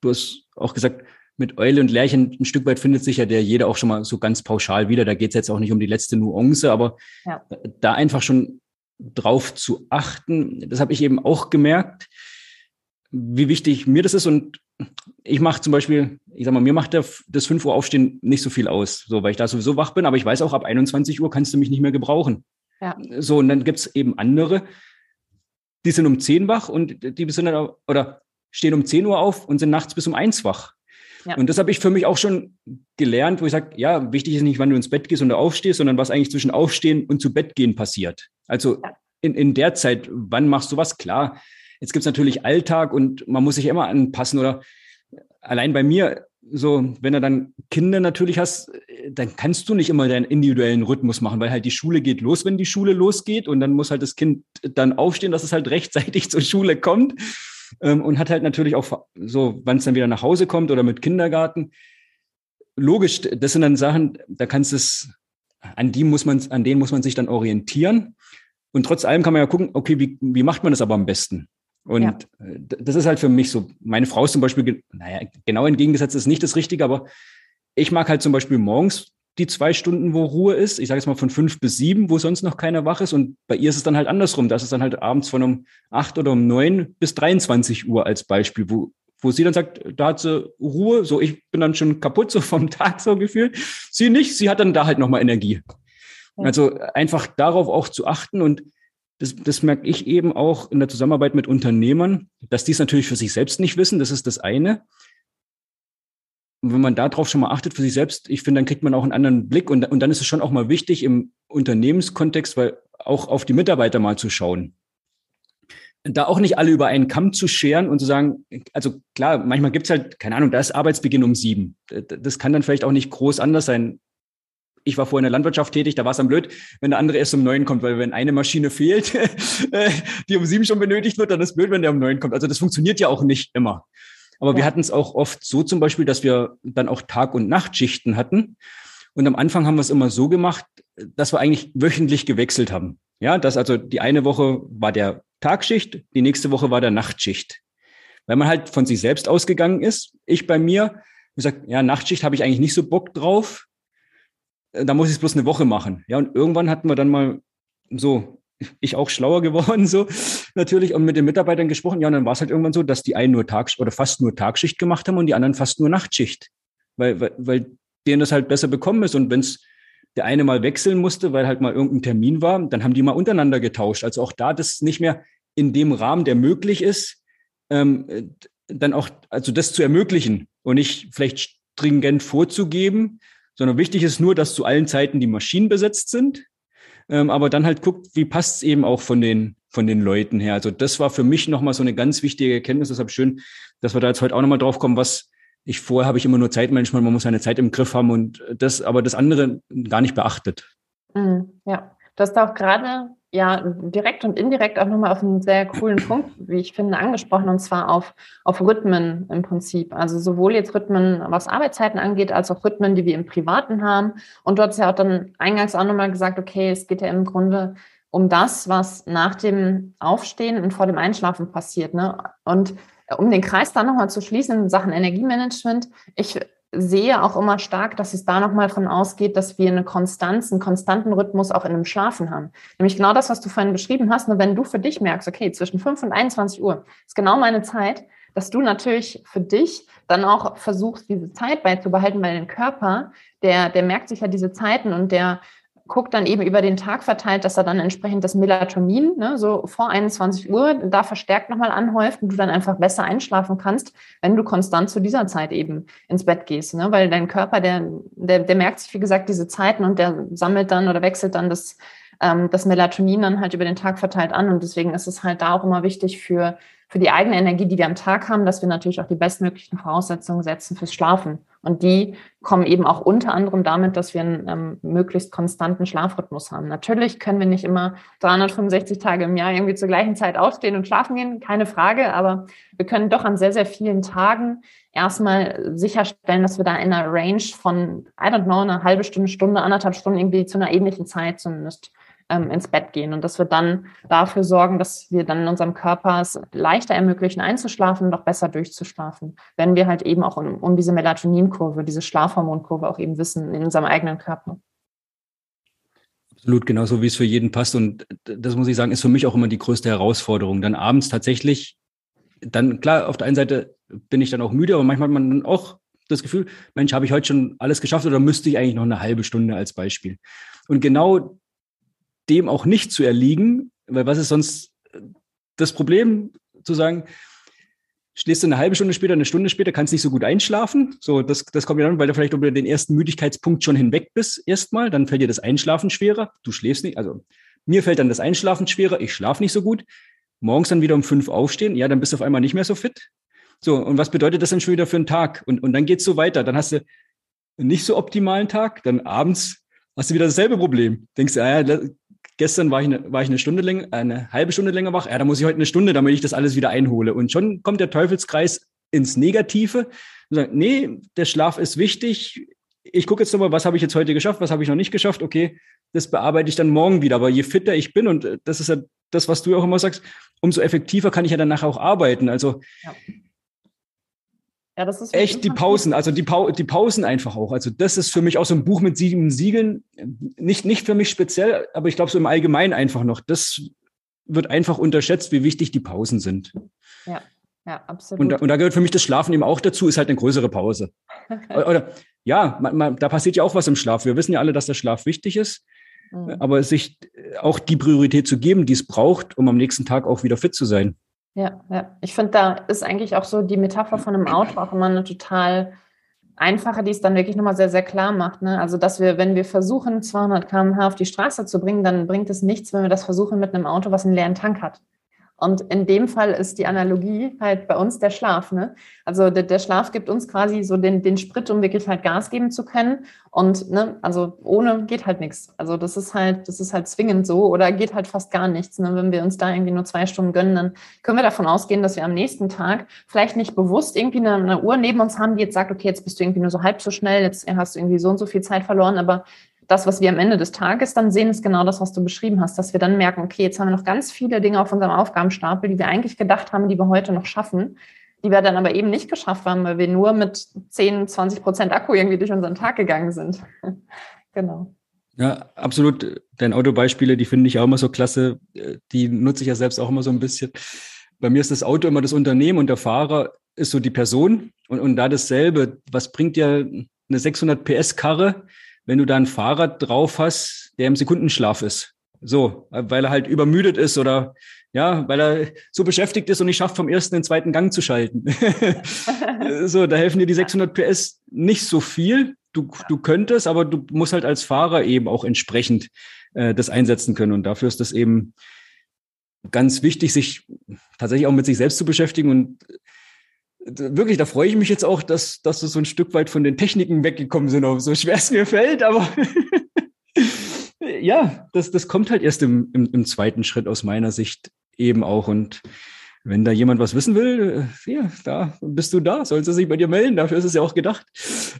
du hast auch gesagt, mit Eule und Lärchen ein Stück weit findet sich ja der jeder auch schon mal so ganz pauschal wieder. Da geht es jetzt auch nicht um die letzte Nuance, aber ja. da einfach schon drauf zu achten, das habe ich eben auch gemerkt, wie wichtig mir das ist. Und ich mache zum Beispiel, ich sag mal, mir macht das 5 Uhr Aufstehen nicht so viel aus, so weil ich da sowieso wach bin, aber ich weiß auch, ab 21 Uhr kannst du mich nicht mehr gebrauchen. Ja. So, und dann gibt es eben andere, die sind um 10 wach und die sind dann, oder stehen um 10 Uhr auf und sind nachts bis um 1 wach. Ja. Und das habe ich für mich auch schon gelernt, wo ich sage, ja, wichtig ist nicht, wann du ins Bett gehst und aufstehst, sondern was eigentlich zwischen Aufstehen und zu Bett gehen passiert. Also ja. in, in der Zeit, wann machst du was? Klar, jetzt gibt es natürlich Alltag und man muss sich immer anpassen oder allein bei mir, so, wenn du dann Kinder natürlich hast, dann kannst du nicht immer deinen individuellen Rhythmus machen, weil halt die Schule geht los, wenn die Schule losgeht und dann muss halt das Kind dann aufstehen, dass es halt rechtzeitig *laughs* zur Schule kommt ähm, und hat halt natürlich auch so, wann es dann wieder nach Hause kommt oder mit Kindergarten. Logisch, das sind dann Sachen, da kannst es, an die muss man, an denen muss man sich dann orientieren. Und trotz allem kann man ja gucken, okay, wie, wie macht man das aber am besten? Und ja. das ist halt für mich so. Meine Frau ist zum Beispiel, naja, genau entgegengesetzt ist nicht das Richtige, aber ich mag halt zum Beispiel morgens die zwei Stunden, wo Ruhe ist. Ich sage jetzt mal von fünf bis sieben, wo sonst noch keiner wach ist. Und bei ihr ist es dann halt andersrum. Das ist dann halt abends von um acht oder um neun bis 23 Uhr als Beispiel, wo, wo sie dann sagt, da hat sie Ruhe. So, ich bin dann schon kaputt, so vom *laughs* Tag so gefühlt. Sie nicht, sie hat dann da halt nochmal Energie. Also einfach darauf auch zu achten und das, das merke ich eben auch in der Zusammenarbeit mit Unternehmern, dass die es natürlich für sich selbst nicht wissen. Das ist das eine. Wenn man darauf schon mal achtet für sich selbst, ich finde, dann kriegt man auch einen anderen Blick und, und dann ist es schon auch mal wichtig im Unternehmenskontext, weil auch auf die Mitarbeiter mal zu schauen. Da auch nicht alle über einen Kamm zu scheren und zu sagen, also klar, manchmal gibt es halt, keine Ahnung, da ist Arbeitsbeginn um sieben. Das kann dann vielleicht auch nicht groß anders sein. Ich war vorher in der Landwirtschaft tätig, da war es am blöd, wenn der andere erst um neun kommt, weil wenn eine Maschine fehlt, *laughs* die um sieben schon benötigt wird, dann ist blöd, wenn der um neun kommt. Also das funktioniert ja auch nicht immer. Aber ja. wir hatten es auch oft so zum Beispiel, dass wir dann auch Tag- und Nachtschichten hatten. Und am Anfang haben wir es immer so gemacht, dass wir eigentlich wöchentlich gewechselt haben. Ja, dass also die eine Woche war der Tagschicht, die nächste Woche war der Nachtschicht. Weil man halt von sich selbst ausgegangen ist. Ich bei mir, gesagt, ja, Nachtschicht habe ich eigentlich nicht so Bock drauf. Da muss ich es bloß eine Woche machen. Ja, und irgendwann hatten wir dann mal so ich auch schlauer geworden, so natürlich, und mit den Mitarbeitern gesprochen. Ja, und dann war es halt irgendwann so, dass die einen nur Tags- oder fast nur Tagschicht gemacht haben und die anderen fast nur Nachtschicht, weil, weil, weil denen das halt besser bekommen ist. Und wenn es der eine mal wechseln musste, weil halt mal irgendein Termin war, dann haben die mal untereinander getauscht. Also auch da das nicht mehr in dem Rahmen, der möglich ist, ähm, dann auch, also das zu ermöglichen und nicht vielleicht stringent vorzugeben, sondern wichtig ist nur, dass zu allen Zeiten die Maschinen besetzt sind ähm, aber dann halt guckt, wie passt es eben auch von den, von den Leuten her. Also das war für mich nochmal so eine ganz wichtige Erkenntnis. Deshalb schön, dass wir da jetzt heute auch nochmal drauf kommen, was ich vorher habe ich immer nur Zeitmanagement, man muss seine Zeit im Griff haben und das, aber das andere gar nicht beachtet. Mhm, ja, du hast auch gerade ja direkt und indirekt auch nochmal auf einen sehr coolen Punkt, wie ich finde, angesprochen, und zwar auf, auf Rhythmen im Prinzip. Also sowohl jetzt Rhythmen, was Arbeitszeiten angeht, als auch Rhythmen, die wir im Privaten haben. Und du hast ja auch dann eingangs auch nochmal gesagt, okay, es geht ja im Grunde um das, was nach dem Aufstehen und vor dem Einschlafen passiert. Ne? Und um den Kreis da nochmal zu schließen in Sachen Energiemanagement, ich sehe auch immer stark, dass es da nochmal von ausgeht, dass wir eine Konstanz, einen konstanten Rhythmus auch in einem Schlafen haben. Nämlich genau das, was du vorhin beschrieben hast. Nur wenn du für dich merkst, okay, zwischen 5 und 21 Uhr ist genau meine Zeit, dass du natürlich für dich dann auch versuchst, diese Zeit beizubehalten, weil dein Körper, der, der merkt sich ja diese Zeiten und der guckt dann eben über den Tag verteilt, dass er dann entsprechend das Melatonin, ne, so vor 21 Uhr, da verstärkt nochmal anhäuft und du dann einfach besser einschlafen kannst, wenn du konstant zu dieser Zeit eben ins Bett gehst. Ne? Weil dein Körper, der, der, der merkt sich, wie gesagt, diese Zeiten und der sammelt dann oder wechselt dann das, ähm, das Melatonin dann halt über den Tag verteilt an. Und deswegen ist es halt da auch immer wichtig für für die eigene Energie, die wir am Tag haben, dass wir natürlich auch die bestmöglichen Voraussetzungen setzen fürs Schlafen. Und die kommen eben auch unter anderem damit, dass wir einen ähm, möglichst konstanten Schlafrhythmus haben. Natürlich können wir nicht immer 365 Tage im Jahr irgendwie zur gleichen Zeit aufstehen und schlafen gehen, keine Frage, aber wir können doch an sehr, sehr vielen Tagen erstmal sicherstellen, dass wir da in einer Range von, I don't know, eine halbe Stunde, Stunde, anderthalb Stunden irgendwie zu einer ähnlichen Zeit zumindest ähm, ins Bett gehen und dass wir dann dafür sorgen, dass wir dann in unserem Körper es leichter ermöglichen, einzuschlafen und auch besser durchzuschlafen, wenn wir halt eben auch um, um diese Melatoninkurve, diese Schlafhormonkurve auch eben wissen in unserem eigenen Körper. Absolut, genauso wie es für jeden passt. Und das muss ich sagen, ist für mich auch immer die größte Herausforderung. Dann abends tatsächlich, dann klar, auf der einen Seite bin ich dann auch müde, aber manchmal hat man dann auch das Gefühl, Mensch, habe ich heute schon alles geschafft oder müsste ich eigentlich noch eine halbe Stunde als Beispiel? Und genau dem auch nicht zu erliegen, weil was ist sonst das Problem, zu sagen, stehst du eine halbe Stunde später, eine Stunde später, kannst nicht so gut einschlafen. So, das, das kommt ja dann, weil du vielleicht über den ersten Müdigkeitspunkt schon hinweg bist, erstmal. Dann fällt dir das Einschlafen schwerer. Du schläfst nicht. Also, mir fällt dann das Einschlafen schwerer. Ich schlafe nicht so gut. Morgens dann wieder um fünf aufstehen. Ja, dann bist du auf einmal nicht mehr so fit. So, und was bedeutet das dann schon wieder für einen Tag? Und, und dann geht's so weiter. Dann hast du einen nicht so optimalen Tag. Dann abends hast du wieder dasselbe Problem. Denkst du, ah ja, gestern war ich, eine, war ich eine Stunde länger, eine halbe Stunde länger wach. Ja, da muss ich heute eine Stunde, damit ich das alles wieder einhole. Und schon kommt der Teufelskreis ins Negative. Und sagt, nee, der Schlaf ist wichtig. Ich gucke jetzt nochmal, was habe ich jetzt heute geschafft, was habe ich noch nicht geschafft. Okay, das bearbeite ich dann morgen wieder. Aber je fitter ich bin, und das ist ja das, was du auch immer sagst, umso effektiver kann ich ja danach auch arbeiten. Also ja. Ja, das ist echt die Pausen, also die, pa die Pausen einfach auch. Also das ist für mich auch so ein Buch mit sieben Siegeln. Nicht, nicht für mich speziell, aber ich glaube so im Allgemeinen einfach noch. Das wird einfach unterschätzt, wie wichtig die Pausen sind. Ja, ja, absolut. Und da, und da gehört für mich das Schlafen eben auch dazu, ist halt eine größere Pause. *laughs* Oder ja, man, man, da passiert ja auch was im Schlaf. Wir wissen ja alle, dass der Schlaf wichtig ist. Mhm. Aber sich auch die Priorität zu geben, die es braucht, um am nächsten Tag auch wieder fit zu sein. Ja, ja. Ich finde, da ist eigentlich auch so die Metapher von einem Auto auch immer eine total einfache, die es dann wirklich nochmal sehr, sehr klar macht. Ne? Also, dass wir, wenn wir versuchen, 200 km/h auf die Straße zu bringen, dann bringt es nichts, wenn wir das versuchen mit einem Auto, was einen leeren Tank hat. Und in dem Fall ist die Analogie halt bei uns der Schlaf. Ne? Also der, der Schlaf gibt uns quasi so den, den Sprit, um wirklich halt Gas geben zu können. Und ne, also ohne geht halt nichts. Also das ist halt, das ist halt zwingend so oder geht halt fast gar nichts. Ne? Wenn wir uns da irgendwie nur zwei Stunden gönnen, dann können wir davon ausgehen, dass wir am nächsten Tag vielleicht nicht bewusst irgendwie eine, eine Uhr neben uns haben, die jetzt sagt, okay, jetzt bist du irgendwie nur so halb so schnell, jetzt hast du irgendwie so und so viel Zeit verloren, aber das, was wir am Ende des Tages dann sehen, ist genau das, was du beschrieben hast, dass wir dann merken, okay, jetzt haben wir noch ganz viele Dinge auf unserem Aufgabenstapel, die wir eigentlich gedacht haben, die wir heute noch schaffen, die wir dann aber eben nicht geschafft haben, weil wir nur mit 10, 20 Prozent Akku irgendwie durch unseren Tag gegangen sind. *laughs* genau. Ja, absolut. Deine Autobeispiele, die finde ich auch immer so klasse. Die nutze ich ja selbst auch immer so ein bisschen. Bei mir ist das Auto immer das Unternehmen und der Fahrer ist so die Person. Und, und da dasselbe. Was bringt dir eine 600 PS Karre, wenn du da ein Fahrrad drauf hast, der im Sekundenschlaf ist. So, weil er halt übermüdet ist oder ja, weil er so beschäftigt ist und nicht schafft, vom ersten in den zweiten Gang zu schalten. *laughs* so, da helfen dir die 600 PS nicht so viel. Du, du könntest, aber du musst halt als Fahrer eben auch entsprechend äh, das einsetzen können. Und dafür ist das eben ganz wichtig, sich tatsächlich auch mit sich selbst zu beschäftigen und wirklich, da freue ich mich jetzt auch, dass, dass wir so ein Stück weit von den Techniken weggekommen sind, auch so schwer es mir fällt, aber *laughs* ja, das, das kommt halt erst im, im, im, zweiten Schritt aus meiner Sicht eben auch. Und wenn da jemand was wissen will, äh, ja, da bist du da, soll sie sich bei dir melden, dafür ist es ja auch gedacht.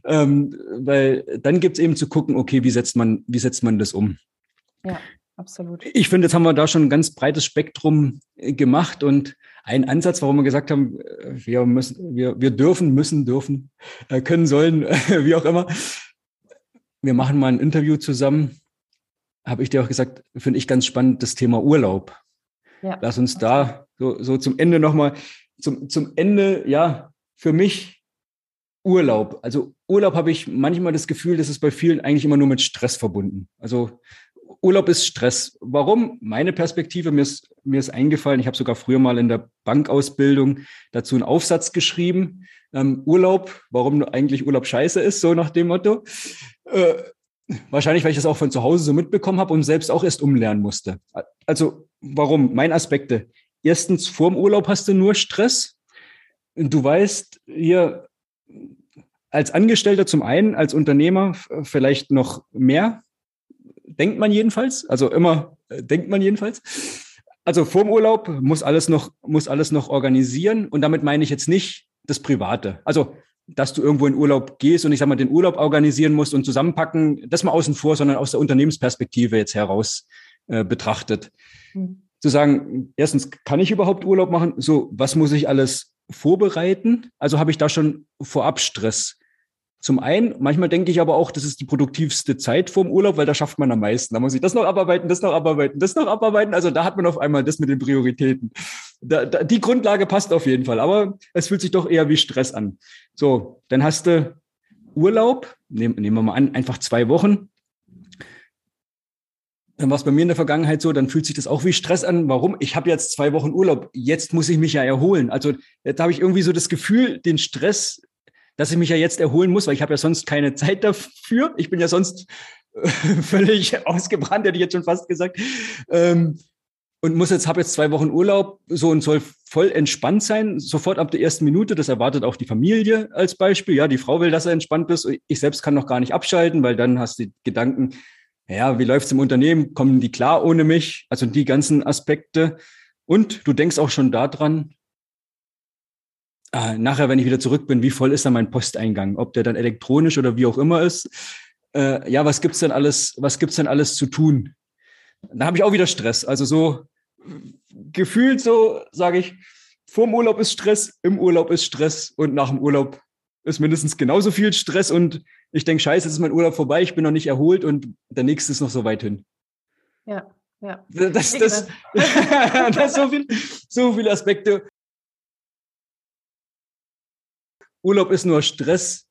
Ähm, weil dann gibt es eben zu gucken, okay, wie setzt man, wie setzt man das um? Ja, absolut. Ich finde, jetzt haben wir da schon ein ganz breites Spektrum äh, gemacht und ein Ansatz, warum wir gesagt haben, äh, wir müssen, wir, wir dürfen, müssen, dürfen, äh, können, sollen, *laughs* wie auch immer. Wir machen mal ein Interview zusammen. Habe ich dir auch gesagt, finde ich ganz spannend, das Thema Urlaub. Ja. Lass uns da so, so zum Ende nochmal, zum, zum Ende, ja, für mich Urlaub. Also Urlaub habe ich manchmal das Gefühl, das ist bei vielen eigentlich immer nur mit Stress verbunden. Also Urlaub ist Stress. Warum? Meine Perspektive, mir ist, mir ist eingefallen, ich habe sogar früher mal in der Bankausbildung dazu einen Aufsatz geschrieben. Ähm, Urlaub, warum eigentlich Urlaub scheiße ist, so nach dem Motto. Äh, wahrscheinlich, weil ich das auch von zu Hause so mitbekommen habe und selbst auch erst umlernen musste. Also warum? Meine Aspekte. Erstens, vorm Urlaub hast du nur Stress. Du weißt, hier als Angestellter zum einen, als Unternehmer vielleicht noch mehr, denkt man jedenfalls. Also immer äh, denkt man jedenfalls. Also vorm Urlaub muss alles noch, muss alles noch organisieren. Und damit meine ich jetzt nicht das Private. Also, dass du irgendwo in Urlaub gehst und ich sag mal, den Urlaub organisieren musst und zusammenpacken, das mal außen vor, sondern aus der Unternehmensperspektive jetzt heraus äh, betrachtet. Mhm. Zu sagen, erstens, kann ich überhaupt Urlaub machen? So, was muss ich alles vorbereiten? Also habe ich da schon vorab Stress. Zum einen, manchmal denke ich aber auch, das ist die produktivste Zeit vorm Urlaub, weil da schafft man am meisten. Da muss ich das noch abarbeiten, das noch abarbeiten, das noch abarbeiten. Also da hat man auf einmal das mit den Prioritäten. Da, da, die Grundlage passt auf jeden Fall, aber es fühlt sich doch eher wie Stress an. So, dann hast du Urlaub, nehmen, nehmen wir mal an, einfach zwei Wochen. Dann war es bei mir in der Vergangenheit so, dann fühlt sich das auch wie Stress an. Warum? Ich habe jetzt zwei Wochen Urlaub, jetzt muss ich mich ja erholen. Also da habe ich irgendwie so das Gefühl, den Stress dass ich mich ja jetzt erholen muss, weil ich habe ja sonst keine Zeit dafür. Ich bin ja sonst äh, *laughs* völlig ausgebrannt, hätte ich jetzt schon fast gesagt. Ähm, und muss jetzt, habe jetzt zwei Wochen Urlaub, so und soll voll entspannt sein, sofort ab der ersten Minute. Das erwartet auch die Familie als Beispiel. Ja, die Frau will, dass er entspannt bist. Ich selbst kann noch gar nicht abschalten, weil dann hast du die Gedanken, ja, wie läuft's im Unternehmen? Kommen die klar ohne mich? Also die ganzen Aspekte. Und du denkst auch schon daran, äh, nachher, wenn ich wieder zurück bin, wie voll ist dann mein Posteingang? Ob der dann elektronisch oder wie auch immer ist. Äh, ja, was gibt's denn alles, was gibt's denn alles zu tun? Da habe ich auch wieder Stress. Also so gefühlt so, sage ich, vorm Urlaub ist Stress, im Urlaub ist Stress und nach dem Urlaub ist mindestens genauso viel Stress und ich denke, scheiße, jetzt ist mein Urlaub vorbei, ich bin noch nicht erholt und der nächste ist noch so weit hin. Ja, ja. Das, das, das, *laughs* das so, viel, so viele Aspekte. Urlaub ist nur Stress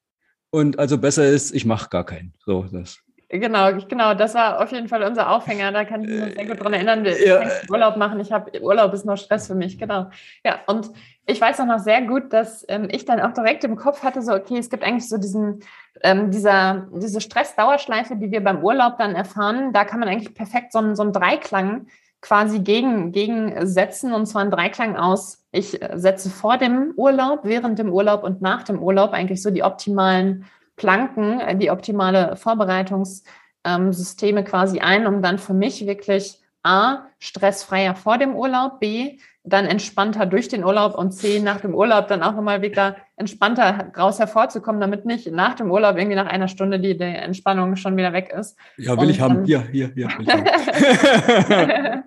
und also besser ist, ich mache gar keinen. So, das. Genau, genau, das war auf jeden Fall unser Aufhänger. Da kann ich mich sehr gut dran erinnern. Wir ja. Urlaub machen. Ich habe Urlaub ist nur Stress für mich, genau. Ja, und ich weiß auch noch sehr gut, dass ähm, ich dann auch direkt im Kopf hatte, so okay, es gibt eigentlich so diesen, ähm, dieser, diese Stressdauerschleife, die wir beim Urlaub dann erfahren. Da kann man eigentlich perfekt so einen, so einen Dreiklang quasi gegen, gegensetzen und zwar ein Dreiklang aus, ich setze vor dem Urlaub, während dem Urlaub und nach dem Urlaub eigentlich so die optimalen Planken, die optimale Vorbereitungssysteme quasi ein, um dann für mich wirklich A, stressfreier vor dem Urlaub, B, dann entspannter durch den Urlaub und C, nach dem Urlaub dann auch nochmal wieder entspannter raus hervorzukommen, damit nicht nach dem Urlaub irgendwie nach einer Stunde die, die Entspannung schon wieder weg ist. Ja, will und, ich haben. Hier, hier, hier. *laughs*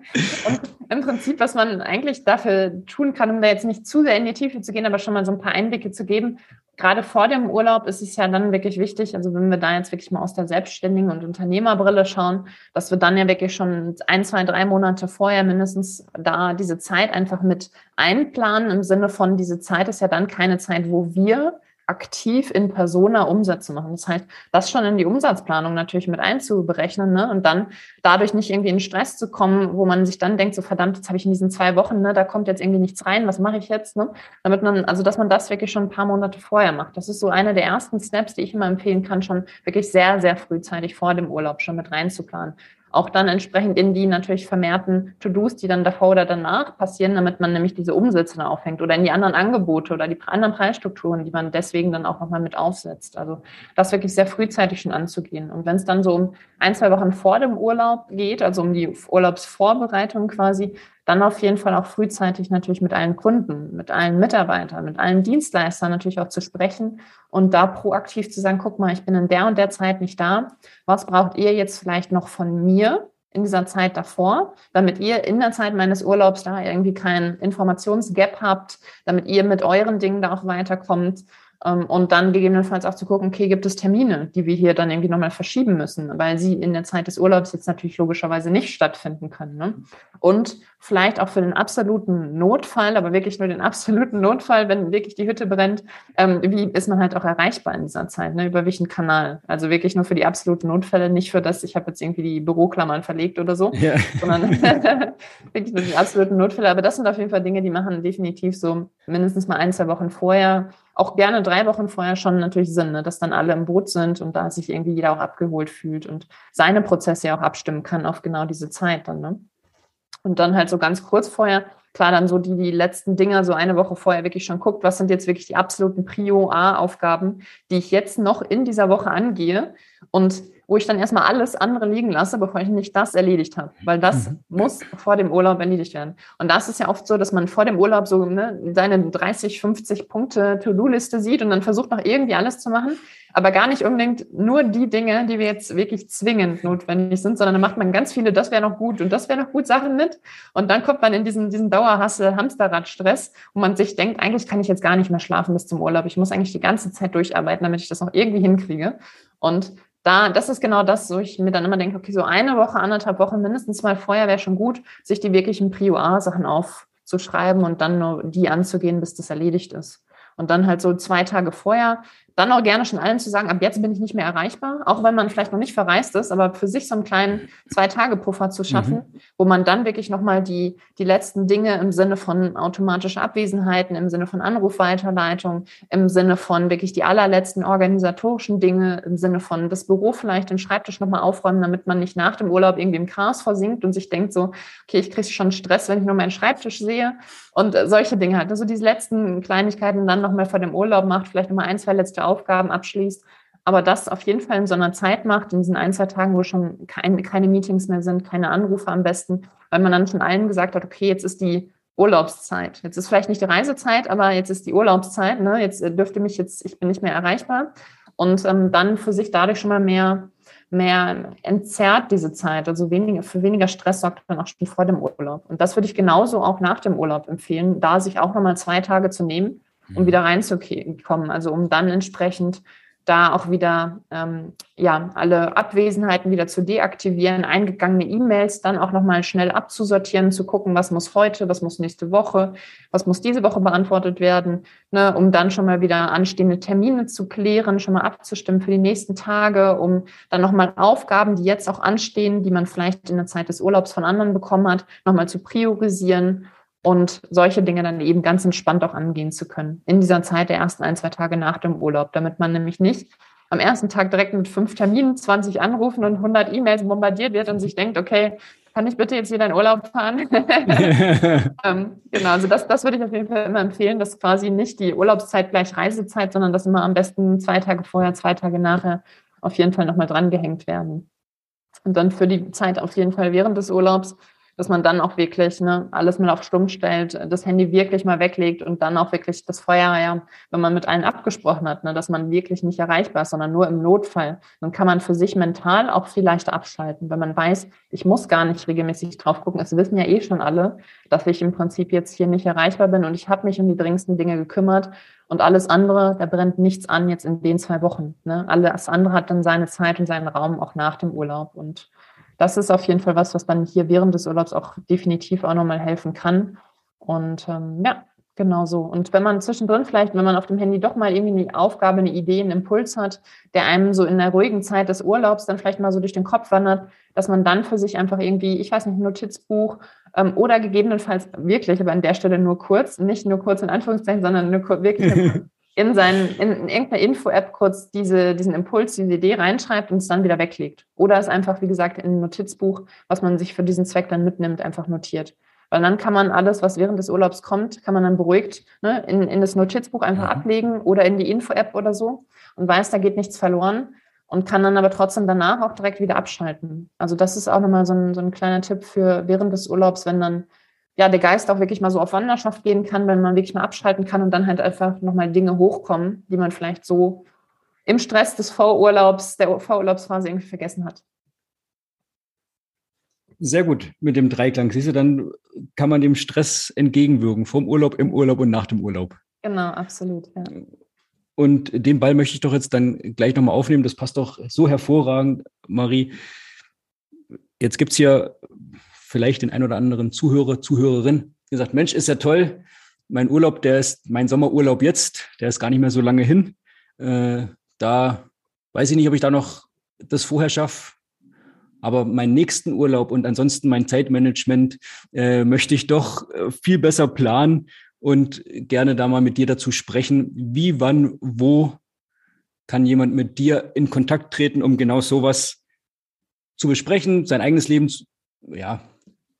und im Prinzip, was man eigentlich dafür tun kann, um da jetzt nicht zu sehr in die Tiefe zu gehen, aber schon mal so ein paar Einblicke zu geben, gerade vor dem Urlaub ist es ja dann wirklich wichtig, also wenn wir da jetzt wirklich mal aus der Selbstständigen und Unternehmerbrille schauen, dass wir dann ja wirklich schon ein, zwei, drei Monate vorher mindestens da diese Zeit einfach mit einplanen, im Sinne von, diese Zeit ist ja dann keine Zeit, wo wir aktiv in Persona Umsätze machen. Das heißt, das schon in die Umsatzplanung natürlich mit einzuberechnen ne? und dann dadurch nicht irgendwie in Stress zu kommen, wo man sich dann denkt, so verdammt, jetzt habe ich in diesen zwei Wochen, ne, da kommt jetzt irgendwie nichts rein, was mache ich jetzt? Ne? Damit man, also dass man das wirklich schon ein paar Monate vorher macht. Das ist so einer der ersten Steps, die ich immer empfehlen kann, schon wirklich sehr, sehr frühzeitig vor dem Urlaub schon mit reinzuplanen auch dann entsprechend in die natürlich vermehrten To-Dos, die dann davor oder danach passieren, damit man nämlich diese Umsätze dann aufhängt oder in die anderen Angebote oder die anderen Preisstrukturen, die man deswegen dann auch nochmal mit aufsetzt. Also das wirklich sehr frühzeitig schon anzugehen. Und wenn es dann so um ein, zwei Wochen vor dem Urlaub geht, also um die Urlaubsvorbereitung quasi, dann auf jeden Fall auch frühzeitig natürlich mit allen Kunden, mit allen Mitarbeitern, mit allen Dienstleistern natürlich auch zu sprechen und da proaktiv zu sagen, guck mal, ich bin in der und der Zeit nicht da. Was braucht ihr jetzt vielleicht noch von mir? in dieser Zeit davor, damit ihr in der Zeit meines Urlaubs da irgendwie keinen Informationsgap habt, damit ihr mit euren Dingen da auch weiterkommt und dann gegebenenfalls auch zu gucken, okay, gibt es Termine, die wir hier dann irgendwie nochmal verschieben müssen, weil sie in der Zeit des Urlaubs jetzt natürlich logischerweise nicht stattfinden können. Ne? Und vielleicht auch für den absoluten Notfall, aber wirklich nur den absoluten Notfall, wenn wirklich die Hütte brennt, ähm, wie ist man halt auch erreichbar in dieser Zeit, ne? über welchen Kanal? Also wirklich nur für die absoluten Notfälle, nicht für das, ich habe jetzt irgendwie die Büroklammern verlegt oder so, ja. sondern *laughs* wirklich nur die absoluten Notfälle. Aber das sind auf jeden Fall Dinge, die machen definitiv so mindestens mal ein, zwei Wochen vorher auch gerne drei Wochen vorher schon natürlich Sinn, ne, dass dann alle im Boot sind und da sich irgendwie jeder auch abgeholt fühlt und seine Prozesse auch abstimmen kann auf genau diese Zeit dann. Ne? Und dann halt so ganz kurz vorher, klar, dann so die, die letzten Dinger, so eine Woche vorher wirklich schon guckt, was sind jetzt wirklich die absoluten Prio-A-Aufgaben, die ich jetzt noch in dieser Woche angehe und wo ich dann erstmal alles andere liegen lasse, bevor ich nicht das erledigt habe. Weil das mhm. muss vor dem Urlaub erledigt werden. Und das ist ja oft so, dass man vor dem Urlaub so ne, seine 30, 50 Punkte To-Do-Liste sieht und dann versucht noch irgendwie alles zu machen, aber gar nicht unbedingt nur die Dinge, die wir jetzt wirklich zwingend notwendig sind, sondern dann macht man ganz viele, das wäre noch gut und das wäre noch gut Sachen mit. Und dann kommt man in diesen, diesen Dauerhassel, Hamsterrad-Stress, wo man sich denkt, eigentlich kann ich jetzt gar nicht mehr schlafen bis zum Urlaub. Ich muss eigentlich die ganze Zeit durcharbeiten, damit ich das noch irgendwie hinkriege. Und da, das ist genau das, wo ich mir dann immer denke, okay, so eine Woche, anderthalb Wochen mindestens mal vorher wäre schon gut, sich die wirklichen Prio A-Sachen aufzuschreiben und dann nur die anzugehen, bis das erledigt ist. Und dann halt so zwei Tage vorher dann auch gerne schon allen zu sagen, ab jetzt bin ich nicht mehr erreichbar, auch wenn man vielleicht noch nicht verreist ist, aber für sich so einen kleinen Zwei-Tage-Puffer zu schaffen, mhm. wo man dann wirklich nochmal die, die letzten Dinge im Sinne von automatischer Abwesenheiten, im Sinne von Anrufweiterleitung, im Sinne von wirklich die allerletzten organisatorischen Dinge, im Sinne von das Büro vielleicht den Schreibtisch nochmal aufräumen, damit man nicht nach dem Urlaub irgendwie im Chaos versinkt und sich denkt so, okay, ich kriege schon Stress, wenn ich nur meinen Schreibtisch sehe und solche Dinge halt. Also diese letzten Kleinigkeiten dann nochmal vor dem Urlaub macht, vielleicht nochmal ein, zwei letzte Aufgaben abschließt. Aber das auf jeden Fall in so einer Zeit macht, in diesen ein, zwei Tagen, wo schon kein, keine Meetings mehr sind, keine Anrufe am besten, weil man dann schon allen gesagt hat, okay, jetzt ist die Urlaubszeit. Jetzt ist vielleicht nicht die Reisezeit, aber jetzt ist die Urlaubszeit. Ne? Jetzt äh, dürfte mich jetzt, ich bin nicht mehr erreichbar. Und ähm, dann für sich dadurch schon mal mehr, mehr entzerrt diese Zeit. Also weniger, für weniger Stress sorgt dann auch schon vor dem Urlaub. Und das würde ich genauso auch nach dem Urlaub empfehlen, da sich auch nochmal zwei Tage zu nehmen um mhm. wieder reinzukommen. Also um dann entsprechend da auch wieder ähm, ja alle Abwesenheiten wieder zu deaktivieren, eingegangene E-Mails dann auch nochmal schnell abzusortieren, zu gucken, was muss heute, was muss nächste Woche, was muss diese Woche beantwortet werden, ne, um dann schon mal wieder anstehende Termine zu klären, schon mal abzustimmen für die nächsten Tage, um dann nochmal Aufgaben, die jetzt auch anstehen, die man vielleicht in der Zeit des Urlaubs von anderen bekommen hat, nochmal zu priorisieren und solche Dinge dann eben ganz entspannt auch angehen zu können in dieser Zeit der ersten ein, zwei Tage nach dem Urlaub, damit man nämlich nicht am ersten Tag direkt mit fünf Terminen, 20 Anrufen und 100 E-Mails bombardiert wird und sich denkt, okay, kann ich bitte jetzt wieder in Urlaub fahren? *laughs* ähm, genau, also das, das würde ich auf jeden Fall immer empfehlen, dass quasi nicht die Urlaubszeit gleich Reisezeit, sondern dass immer am besten zwei Tage vorher, zwei Tage nachher auf jeden Fall nochmal drangehängt werden. Und dann für die Zeit auf jeden Fall während des Urlaubs dass man dann auch wirklich ne, alles mal auf Stumm stellt, das Handy wirklich mal weglegt und dann auch wirklich das Feuer, ja, wenn man mit allen abgesprochen hat, ne, dass man wirklich nicht erreichbar ist, sondern nur im Notfall, dann kann man für sich mental auch viel leichter abschalten, wenn man weiß, ich muss gar nicht regelmäßig drauf gucken. Es wissen ja eh schon alle, dass ich im Prinzip jetzt hier nicht erreichbar bin und ich habe mich um die dringendsten Dinge gekümmert und alles andere, da brennt nichts an jetzt in den zwei Wochen. Ne? Alles andere hat dann seine Zeit und seinen Raum auch nach dem Urlaub und das ist auf jeden Fall was, was man hier während des Urlaubs auch definitiv auch nochmal helfen kann. Und ähm, ja, genau so. Und wenn man zwischendrin vielleicht, wenn man auf dem Handy doch mal irgendwie eine Aufgabe, eine Idee, einen Impuls hat, der einem so in der ruhigen Zeit des Urlaubs dann vielleicht mal so durch den Kopf wandert, dass man dann für sich einfach irgendwie, ich weiß nicht, ein Notizbuch ähm, oder gegebenenfalls wirklich, aber an der Stelle nur kurz, nicht nur kurz in Anführungszeichen, sondern nur wirklich *laughs* in, seinen, in, in irgendeiner Info-App kurz diese, diesen Impuls, diese Idee reinschreibt und es dann wieder weglegt. Oder es einfach, wie gesagt, in ein Notizbuch, was man sich für diesen Zweck dann mitnimmt, einfach notiert. Weil dann kann man alles, was während des Urlaubs kommt, kann man dann beruhigt ne, in, in das Notizbuch einfach mhm. ablegen oder in die Info-App oder so und weiß, da geht nichts verloren und kann dann aber trotzdem danach auch direkt wieder abschalten. Also das ist auch nochmal so ein, so ein kleiner Tipp für während des Urlaubs, wenn dann ja, der Geist auch wirklich mal so auf Wanderschaft gehen kann, wenn man wirklich mal abschalten kann und dann halt einfach nochmal Dinge hochkommen, die man vielleicht so im Stress des Vorurlaubs, der Vorurlaubsphase irgendwie vergessen hat. Sehr gut mit dem Dreiklang. Siehst du, dann kann man dem Stress entgegenwirken, vom Urlaub, im Urlaub und nach dem Urlaub. Genau, absolut. Ja. und den Ball möchte ich doch jetzt dann gleich nochmal aufnehmen. Das passt doch so hervorragend, Marie. Jetzt gibt es hier vielleicht den ein oder anderen Zuhörer, Zuhörerin, die sagt, Mensch, ist ja toll. Mein Urlaub, der ist mein Sommerurlaub jetzt, der ist gar nicht mehr so lange hin. Äh, da weiß ich nicht, ob ich da noch das vorher schaffe. Aber meinen nächsten Urlaub und ansonsten mein Zeitmanagement äh, möchte ich doch äh, viel besser planen und gerne da mal mit dir dazu sprechen, wie, wann, wo kann jemand mit dir in Kontakt treten, um genau sowas zu besprechen, sein eigenes Leben, ja,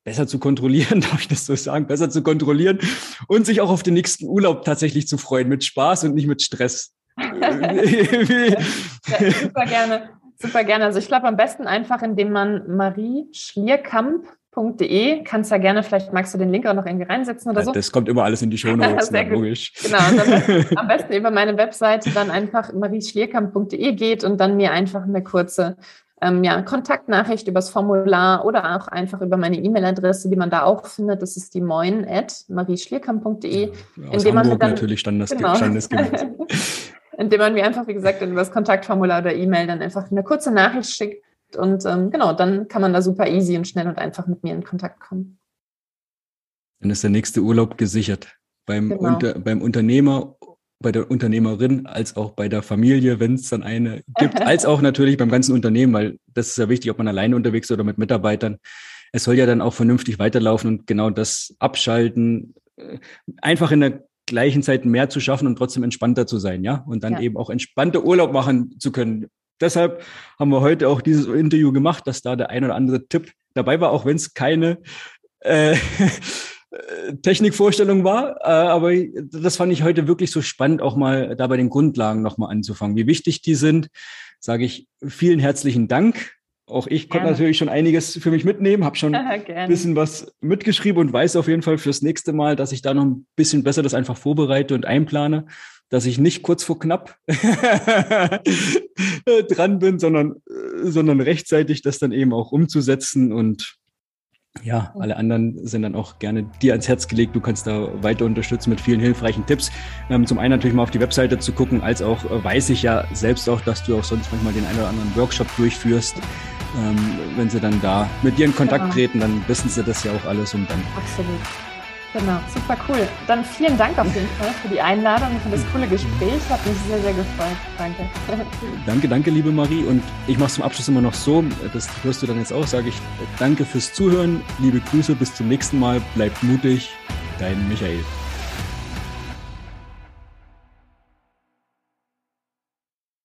besser zu kontrollieren, *laughs* darf ich das so sagen, besser zu kontrollieren und sich auch auf den nächsten Urlaub tatsächlich zu freuen, mit Spaß und nicht mit Stress. *laughs* ja, super gerne, super gerne. Also ich glaube am besten einfach, indem man Marie Schlierkamp De. Kannst ja gerne, vielleicht magst du den Link auch noch irgendwie reinsetzen oder so. Das kommt immer alles in die Show Notes, *laughs* logisch. Genau, am besten, am besten über meine Webseite dann einfach marieschlierkamp.de geht und dann mir einfach eine kurze ähm, ja, Kontaktnachricht übers Formular oder auch einfach über meine E-Mail-Adresse, die man da auch findet. Das ist die moin at marieschlierkamp.de. Ja, indem Hamburg man dann, natürlich Standes, genau. standesgemäß. *laughs* indem man mir einfach, wie gesagt, über das Kontaktformular oder E-Mail dann einfach eine kurze Nachricht schickt und ähm, genau, dann kann man da super easy und schnell und einfach mit mir in Kontakt kommen. Dann ist der nächste Urlaub gesichert. Beim, genau. Unter, beim Unternehmer, bei der Unternehmerin, als auch bei der Familie, wenn es dann eine gibt, *laughs* als auch natürlich beim ganzen Unternehmen, weil das ist ja wichtig, ob man alleine unterwegs ist oder mit Mitarbeitern. Es soll ja dann auch vernünftig weiterlaufen und genau das abschalten, äh, einfach in der gleichen Zeit mehr zu schaffen und trotzdem entspannter zu sein, ja, und dann ja. eben auch entspannte Urlaub machen zu können deshalb haben wir heute auch dieses Interview gemacht, dass da der ein oder andere Tipp dabei war, auch wenn es keine äh, *laughs* Technikvorstellung war. Äh, aber das fand ich heute wirklich so spannend, auch mal da bei den Grundlagen nochmal anzufangen. Wie wichtig die sind, sage ich vielen herzlichen Dank. Auch ich konnte natürlich schon einiges für mich mitnehmen, habe schon *laughs* ein bisschen was mitgeschrieben und weiß auf jeden Fall fürs nächste Mal, dass ich da noch ein bisschen besser das einfach vorbereite und einplane dass ich nicht kurz vor knapp *laughs* dran bin, sondern, sondern rechtzeitig das dann eben auch umzusetzen und ja, alle anderen sind dann auch gerne dir ans Herz gelegt. Du kannst da weiter unterstützen mit vielen hilfreichen Tipps. Ähm, zum einen natürlich mal auf die Webseite zu gucken, als auch äh, weiß ich ja selbst auch, dass du auch sonst manchmal den einen oder anderen Workshop durchführst. Ähm, wenn sie dann da mit dir in Kontakt ja. treten, dann wissen sie das ja auch alles und dann Absolut. Genau, super cool. Dann vielen Dank auf jeden Fall für die Einladung und für das coole Gespräch. Hat mich sehr, sehr gefreut. Danke. *laughs* Danke, danke, liebe Marie. Und ich mache es zum Abschluss immer noch so, das hörst du dann jetzt auch, sage ich danke fürs Zuhören, liebe Grüße, bis zum nächsten Mal, bleibt mutig, dein Michael.